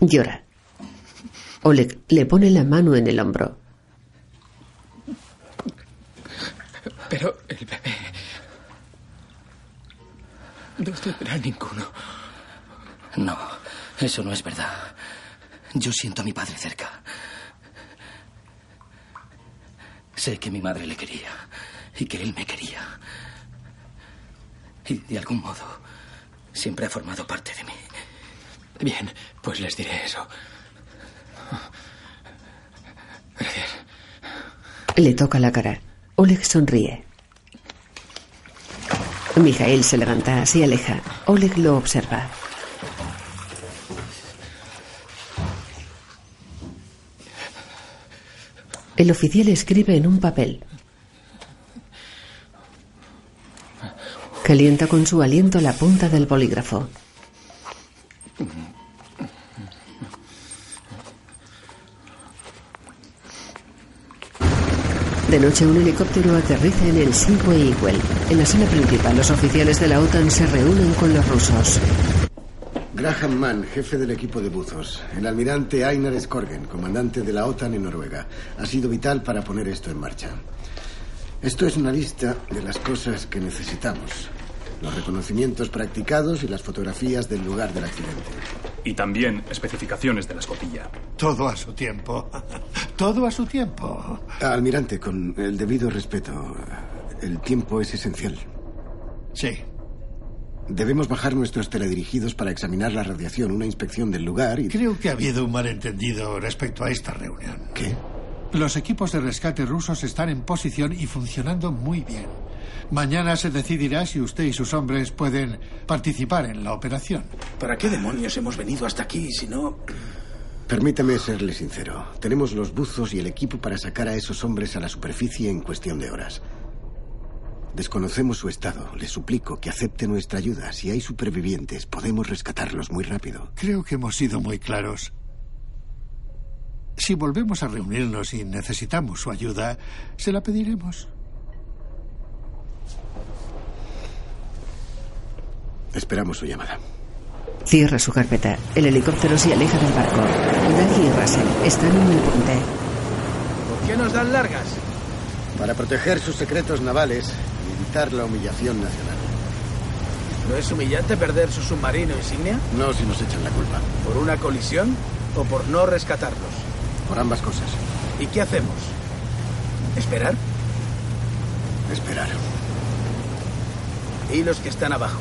Llora. Oleg le pone la mano en el hombro. Pero el bebé. No tendrá ninguno. No, eso no es verdad. Yo siento a mi padre cerca. Sé que mi madre le quería y que él me quería. Y de algún modo siempre ha formado parte de mí. Bien, pues les diré eso. Gracias. Le toca la cara. Oleg sonríe. Mijael se levanta, se aleja. Oleg lo observa. El oficial escribe en un papel. Calienta con su aliento la punta del bolígrafo. De noche un helicóptero aterriza en el Seaway Eagle. En la sala principal los oficiales de la OTAN se reúnen con los rusos. Graham Mann, jefe del equipo de buzos. El almirante Einar Skorgen, comandante de la OTAN en Noruega. Ha sido vital para poner esto en marcha. Esto es una lista de las cosas que necesitamos. Los reconocimientos practicados y las fotografías del lugar del accidente. Y también especificaciones de la escotilla. Todo a su tiempo. Todo a su tiempo. Almirante, con el debido respeto, el tiempo es esencial. Sí. Debemos bajar nuestros teledirigidos para examinar la radiación, una inspección del lugar y... Creo que ha habido un malentendido respecto a esta reunión. ¿Qué? Los equipos de rescate rusos están en posición y funcionando muy bien. Mañana se decidirá si usted y sus hombres pueden participar en la operación. ¿Para qué demonios hemos venido hasta aquí si no... Permítame serle sincero. Tenemos los buzos y el equipo para sacar a esos hombres a la superficie en cuestión de horas. Desconocemos su estado. Le suplico que acepte nuestra ayuda. Si hay supervivientes, podemos rescatarlos muy rápido. Creo que hemos sido muy claros. Si volvemos a reunirnos y necesitamos su ayuda, se la pediremos. Esperamos su llamada. Cierra su carpeta. El helicóptero se aleja del barco. Daggy y Russell están en el puente. ¿Por qué nos dan largas? Para proteger sus secretos navales y evitar la humillación nacional. ¿No es humillante perder su submarino insignia? No si nos echan la culpa. ¿Por una colisión o por no rescatarlos? Por ambas cosas. ¿Y qué hacemos? ¿Esperar? Esperar. ¿Y los que están abajo?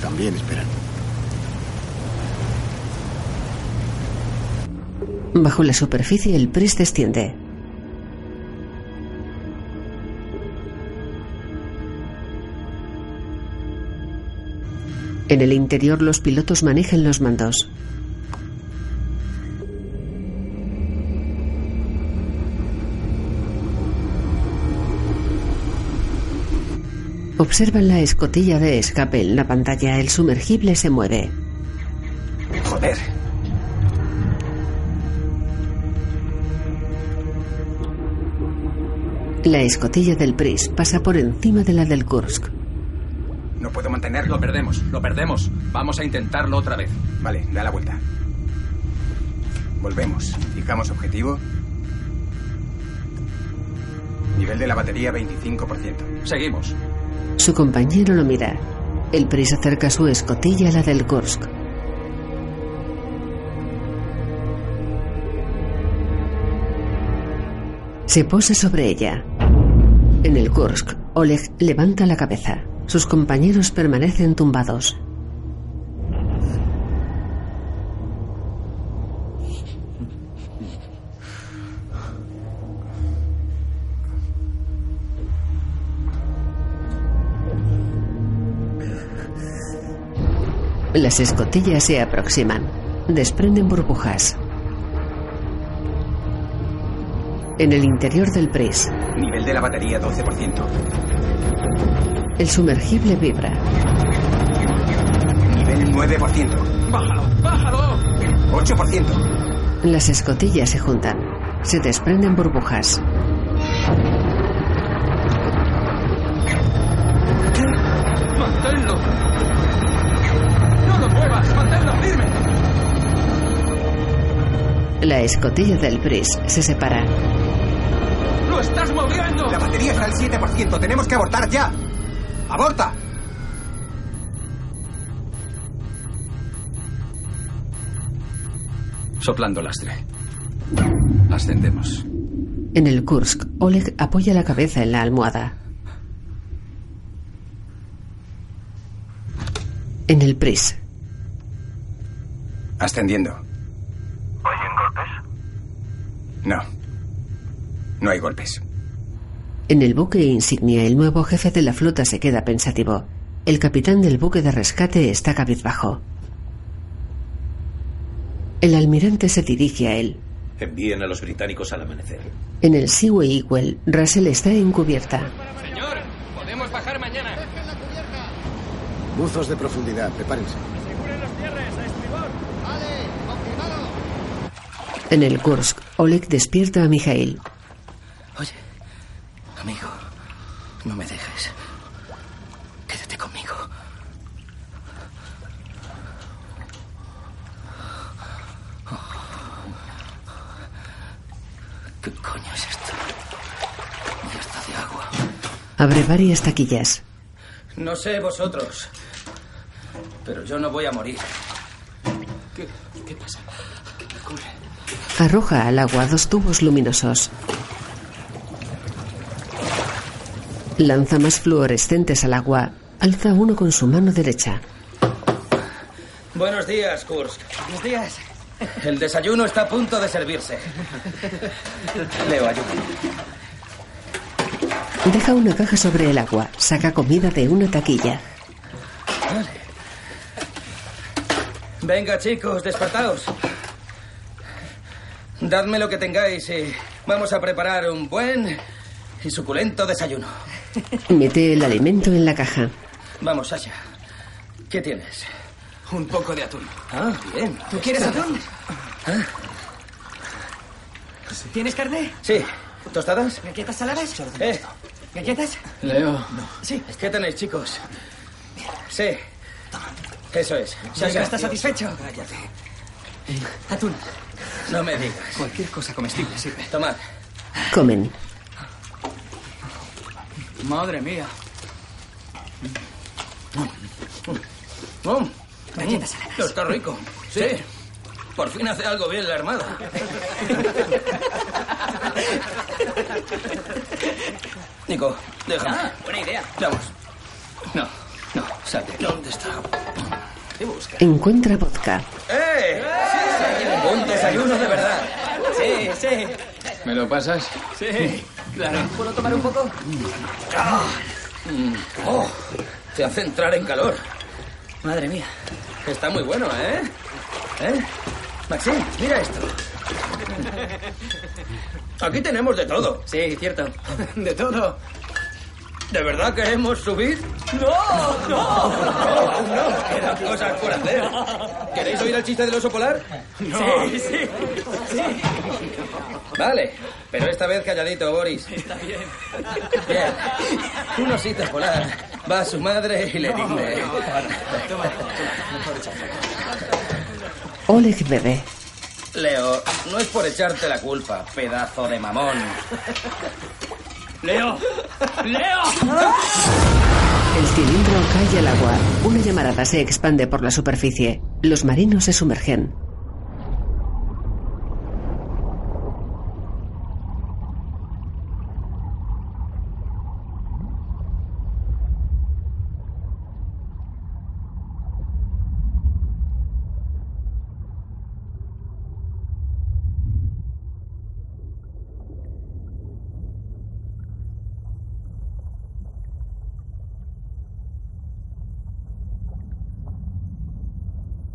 También esperan. Bajo la superficie el Pris desciende. En el interior los pilotos manejan los mandos. Observan la escotilla de escape en la pantalla. El sumergible se mueve. Joder. La escotilla del Pris pasa por encima de la del Kursk. No puedo mantenerlo. Lo perdemos, lo perdemos. Vamos a intentarlo otra vez. Vale, da la vuelta. Volvemos. Fijamos objetivo. Nivel de la batería 25%. Seguimos. Su compañero lo mira. El Pris acerca su escotilla a la del Kursk. Se posa sobre ella. En el Kursk, Oleg levanta la cabeza. Sus compañeros permanecen tumbados. Las escotillas se aproximan. Desprenden burbujas. En el interior del Pris, Nivel de la batería 12%. el sumergible vibra. Nivel 9%. ¡Bájalo! ¡Bájalo! 8%. Las escotillas se juntan. Se desprenden burbujas. ¡Manténlo! ¡Manténlo firme! La escotilla del Pris se separa. ¡Lo estás moviendo! La batería está al 7%. Tenemos que abortar ya. ¡Aborta! Soplando lastre. Ascendemos. En el Kursk, Oleg apoya la cabeza en la almohada. En el Pris, Ascendiendo. ¿Oyen golpes? No. No hay golpes. en el buque insignia, el nuevo jefe de la flota se queda pensativo. El capitán del buque de rescate está cabizbajo. El almirante se dirige a él. Envíen a los británicos al amanecer. En el Seaway Eagle, Russell está encubierta. Señor, ¿podemos bajar Buzos de profundidad, prepárense. En el Kursk, Oleg despierta a Mijail. Oye, amigo, no me dejes. Quédate conmigo. ¿Qué coño es esto? Mierda de agua. Abre varias taquillas. No sé vosotros, pero yo no voy a morir. ¿Qué, qué pasa? ¿Qué ocurre? Arroja al agua dos tubos luminosos. Lanza más fluorescentes al agua. Alza uno con su mano derecha. Buenos días, Kursk. Buenos días. El desayuno está a punto de servirse. Leo, ayúdame. Deja una caja sobre el agua. Saca comida de una taquilla. Vale. Venga, chicos, despertaos. Dadme lo que tengáis y vamos a preparar un buen y suculento desayuno. Mete el alimento en la caja. Vamos, Sasha. ¿Qué tienes? Un poco de atún. Ah, bien. ¿Tú quieres atún? Ah, ¿Tienes carne? Sí. ¿Tostadas? ¿Galletas saladas? Eh, ¿Galletas? Leo. Sí. ¿qué tenéis, chicos? Sí. Eso es. Sasha, ¿estás satisfecho? Atún. No me digas. Cualquier cosa comestible sirve. Tomad. Comen. Madre mía. Galletas saladas. Está rico. Sí. Por fin hace algo bien la Armada. Nico, déjame. Ah, buena idea. Vamos. No, no, salte. ¿Dónde está? ¿Qué busca? Encuentra vodka. ¡Eh! Un desayuno de verdad. Sí, sí. ¿Me lo pasas? Sí, claro. ¿Puedo tomar un poco? Mm. Oh, te hace entrar en calor. Madre mía. Está muy bueno, ¿eh? ¿Eh? Maxi, mira esto. Aquí tenemos de todo. Sí, cierto. De todo. ¿De verdad queremos subir? ¡No! ¡No! No, no, quedan cosas por hacer. ¿Queréis oír el chiste del oso polar? Sí, sí. Sí. Vale, pero esta vez calladito, Boris. Está bien. Bien. Un osito polar va a su madre y le dice... Oleg bebe. Leo, no es por echarte la culpa, pedazo de mamón. ¡Leo! ¡Leo! El cilindro cae al agua. Una llamarada se expande por la superficie. Los marinos se sumergen.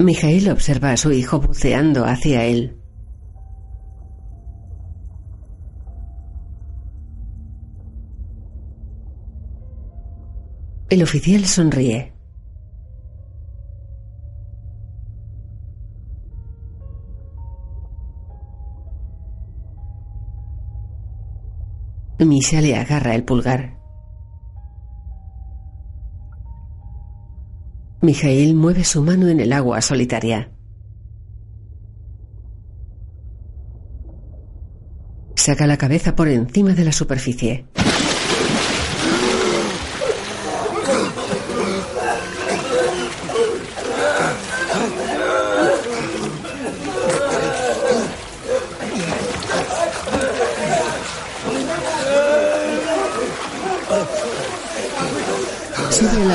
Mijail observa a su hijo buceando hacia él. El oficial sonríe. Misha le agarra el pulgar. Mijail mueve su mano en el agua solitaria. Saca la cabeza por encima de la superficie.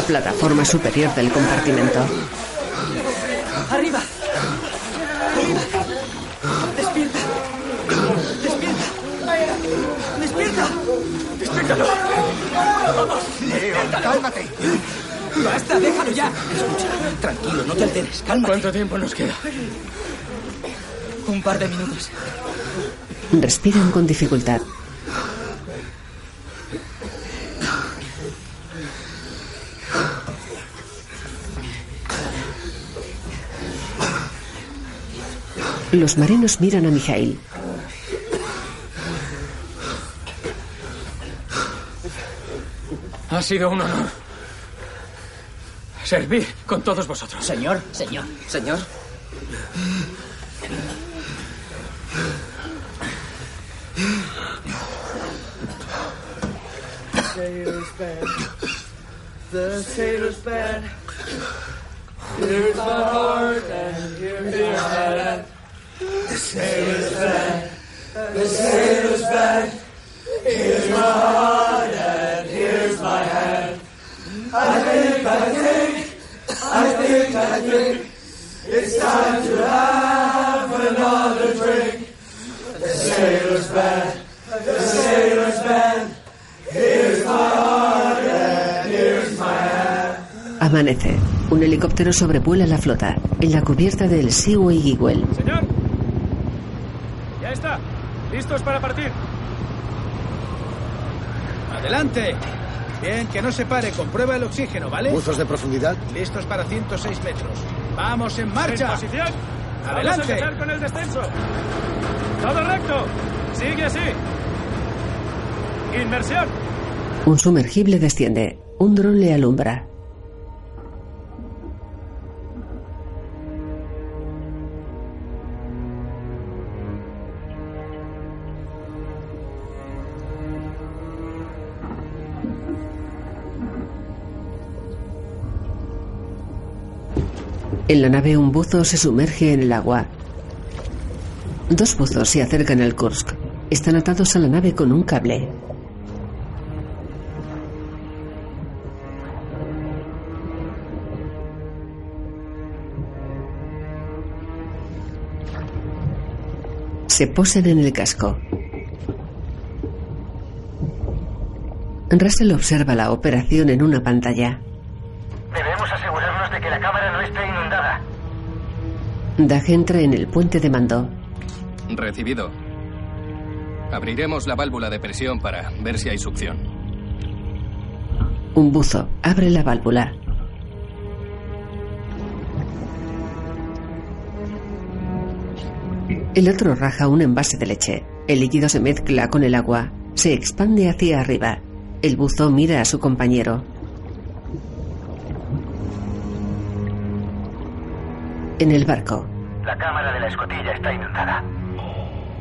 Plataforma superior del compartimento. ¡Arriba! ¡Despierta! ¡Despierta! ¡Despierta! ¡Despiértalo! Leo, cálmate. ¡Basta, déjalo ya! Escucha, tranquilo, no te alteres, cálmate. ¿Cuánto tiempo nos queda? Un par de minutos. Respiran con dificultad. Los marinos miran a Mijail. Ha sido un honor. Servir con todos vosotros. Señor, señor, señor. Sailor's band. The sailor's band. Here's my heart and here's my hand. Sailor's band. The sailor's band. Here's my heart and here's my hand. I think, I think, I think, I think it's time to have another drink. The sailor's band. The sailor's band. Here's my heart and here's my hand. Amanece. Un helicóptero sobrevuela la flota. En la cubierta del Seaway Eagle. Señor. Listos para partir. ¡Adelante! Bien, que no se pare. Comprueba el oxígeno, ¿vale? ¿Buzos de profundidad? Listos para 106 metros. ¡Vamos, en marcha! En posición. ¡Adelante! Vamos a empezar con el descenso. Todo recto. Sigue así. Inmersión. Un sumergible desciende. Un dron le alumbra. En la nave un buzo se sumerge en el agua. Dos buzos se acercan al Kursk. Están atados a la nave con un cable. Se posan en el casco. Russell observa la operación en una pantalla. Debemos asegurarnos de que la cámara no esté inundada. Dag entra en el puente de mando. Recibido. Abriremos la válvula de presión para ver si hay succión. Un buzo abre la válvula. El otro raja un envase de leche. El líquido se mezcla con el agua. Se expande hacia arriba. El buzo mira a su compañero. En el barco, La cámara de la escotilla está inundada.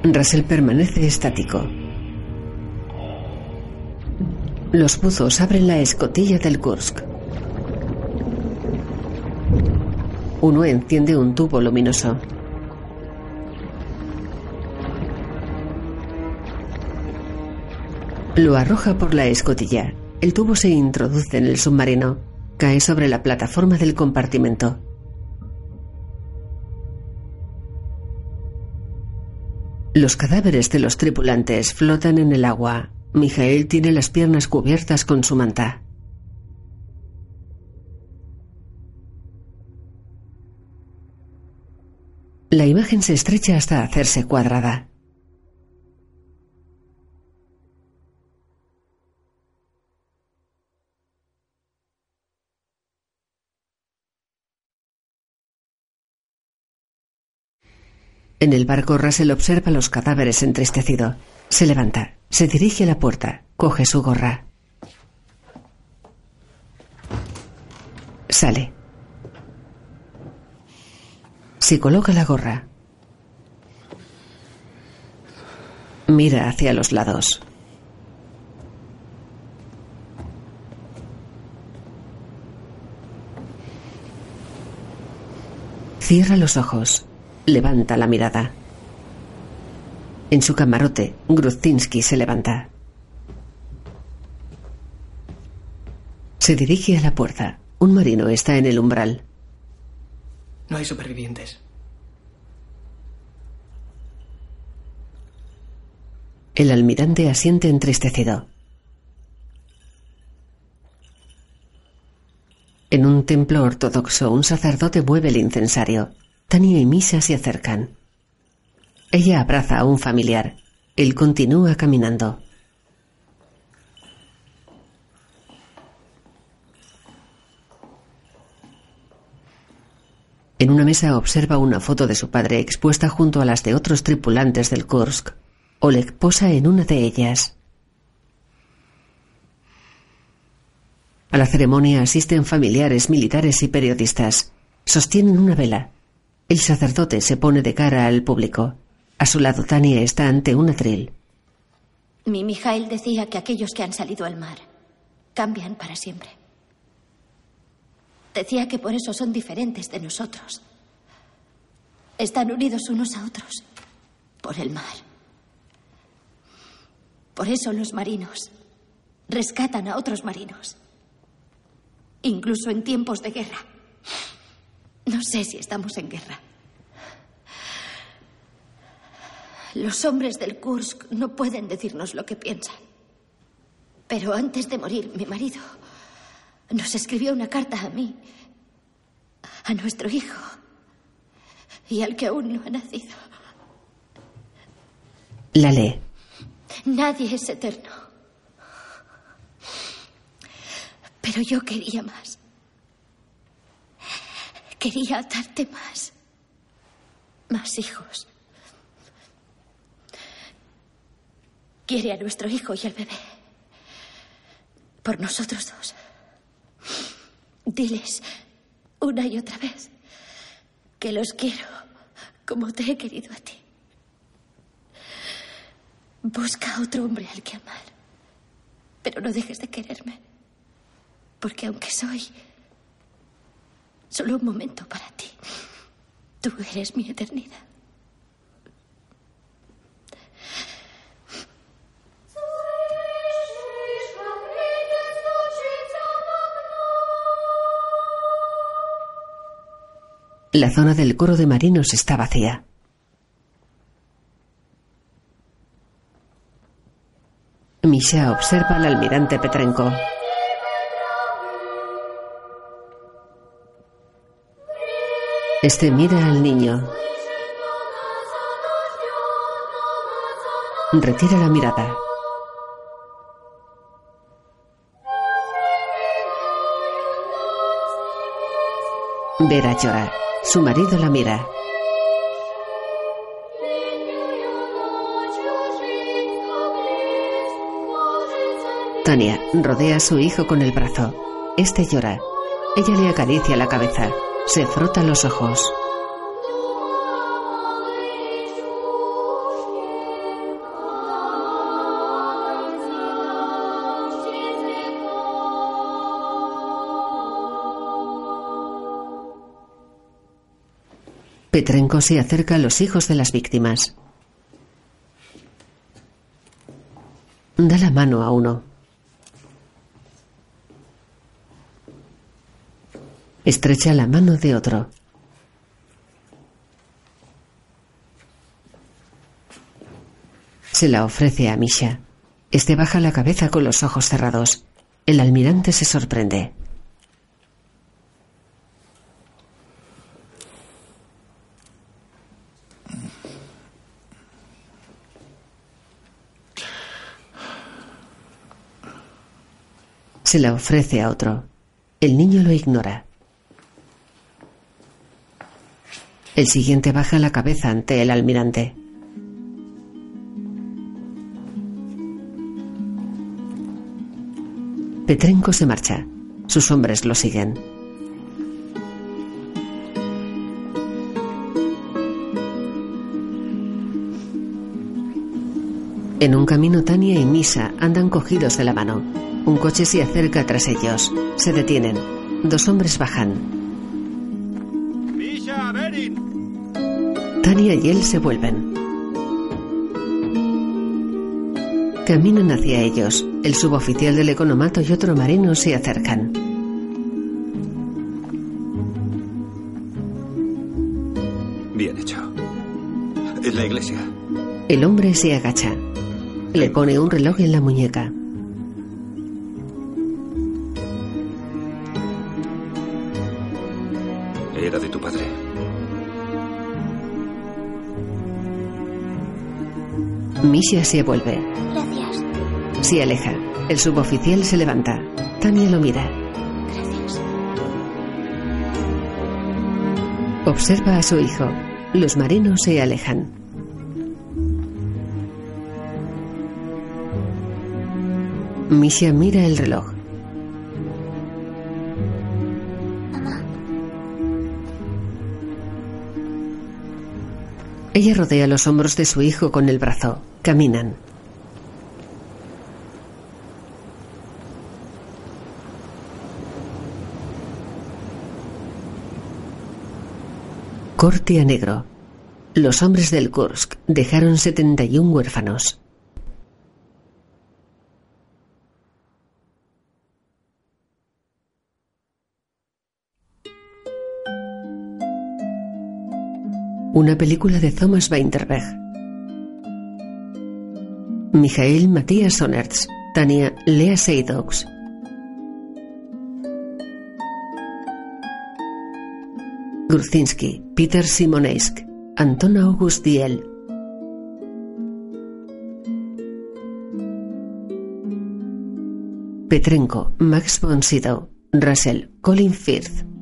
Russell permanece estático. Los buzos abren la escotilla del Kursk. Uno enciende un tubo luminoso. Lo arroja por la escotilla. El tubo se introduce en el submarino. Cae sobre la plataforma del compartimento. Los cadáveres de los tripulantes flotan en el agua. Mijael tiene las piernas cubiertas con su manta. La imagen se estrecha hasta hacerse cuadrada. En el barco Russell observa los cadáveres entristecido. Se levanta, se dirige a la puerta, coge su gorra. Sale. Se coloca la gorra. Mira hacia los lados. Cierra los ojos. Levanta la mirada. En su camarote, Gruztinsky se levanta. Se dirige a la puerta. Un marino está en el umbral. No hay supervivientes. El almirante asiente entristecido. En un templo ortodoxo, un sacerdote mueve el incensario. Tania y Misa se acercan. Ella abraza a un familiar. Él continúa caminando. En una mesa observa una foto de su padre expuesta junto a las de otros tripulantes del Kursk. Oleg posa en una de ellas. A la ceremonia asisten familiares, militares y periodistas. Sostienen una vela. El sacerdote se pone de cara al público. A su lado Tania está ante un atril. Mi Mijail decía que aquellos que han salido al mar cambian para siempre. Decía que por eso son diferentes de nosotros. Están unidos unos a otros por el mar. Por eso los marinos rescatan a otros marinos, incluso en tiempos de guerra. No sé si estamos en guerra. Los hombres del Kursk no pueden decirnos lo que piensan. Pero antes de morir, mi marido nos escribió una carta a mí, a nuestro hijo y al que aún no ha nacido. La lee. Nadie es eterno. Pero yo quería más. Quería darte más. Más hijos. Quiere a nuestro hijo y al bebé. Por nosotros dos. Diles una y otra vez que los quiero como te he querido a ti. Busca otro hombre al que amar. Pero no dejes de quererme. Porque aunque soy solo un momento para ti, tú eres mi eternidad. La zona del coro de marinos está vacía. Misha observa al almirante Petrenko. Este mira al niño. Retira la mirada. Vera llora. Su marido la mira. Tania rodea a su hijo con el brazo. Este llora. Ella le acaricia la cabeza. Se frota los ojos. Petrenko se acerca a los hijos de las víctimas. Da la mano a uno. Estrecha la mano de otro. Se la ofrece a Misha. Este baja la cabeza con los ojos cerrados. El almirante se sorprende. Se la ofrece a otro. El niño lo ignora. El siguiente baja la cabeza ante el almirante. Petrenko se marcha. Sus hombres lo siguen. En un camino Tania y Misa andan cogidos de la mano. Un coche se acerca tras ellos. Se detienen. Dos hombres bajan. Tania y él se vuelven. Caminan hacia ellos. El suboficial del economato y otro marino se acercan. Bien hecho. En la iglesia. El hombre se agacha. Le pone un reloj en la muñeca. Misha se vuelve. Gracias. Se aleja. El suboficial se levanta. Tania lo mira. Gracias. Observa a su hijo. Los marinos se alejan. Misha mira el reloj. Ella rodea los hombros de su hijo con el brazo. Caminan. Corte a negro. Los hombres del Kursk dejaron 71 huérfanos. Una película de Thomas Weinterberg. Mijael Matías Sonerts. Tania Lea Seydoux. Grudzinski, Peter Simonesk, Anton August Diel. Petrenko, Max von Sydow, Russell, Colin Firth.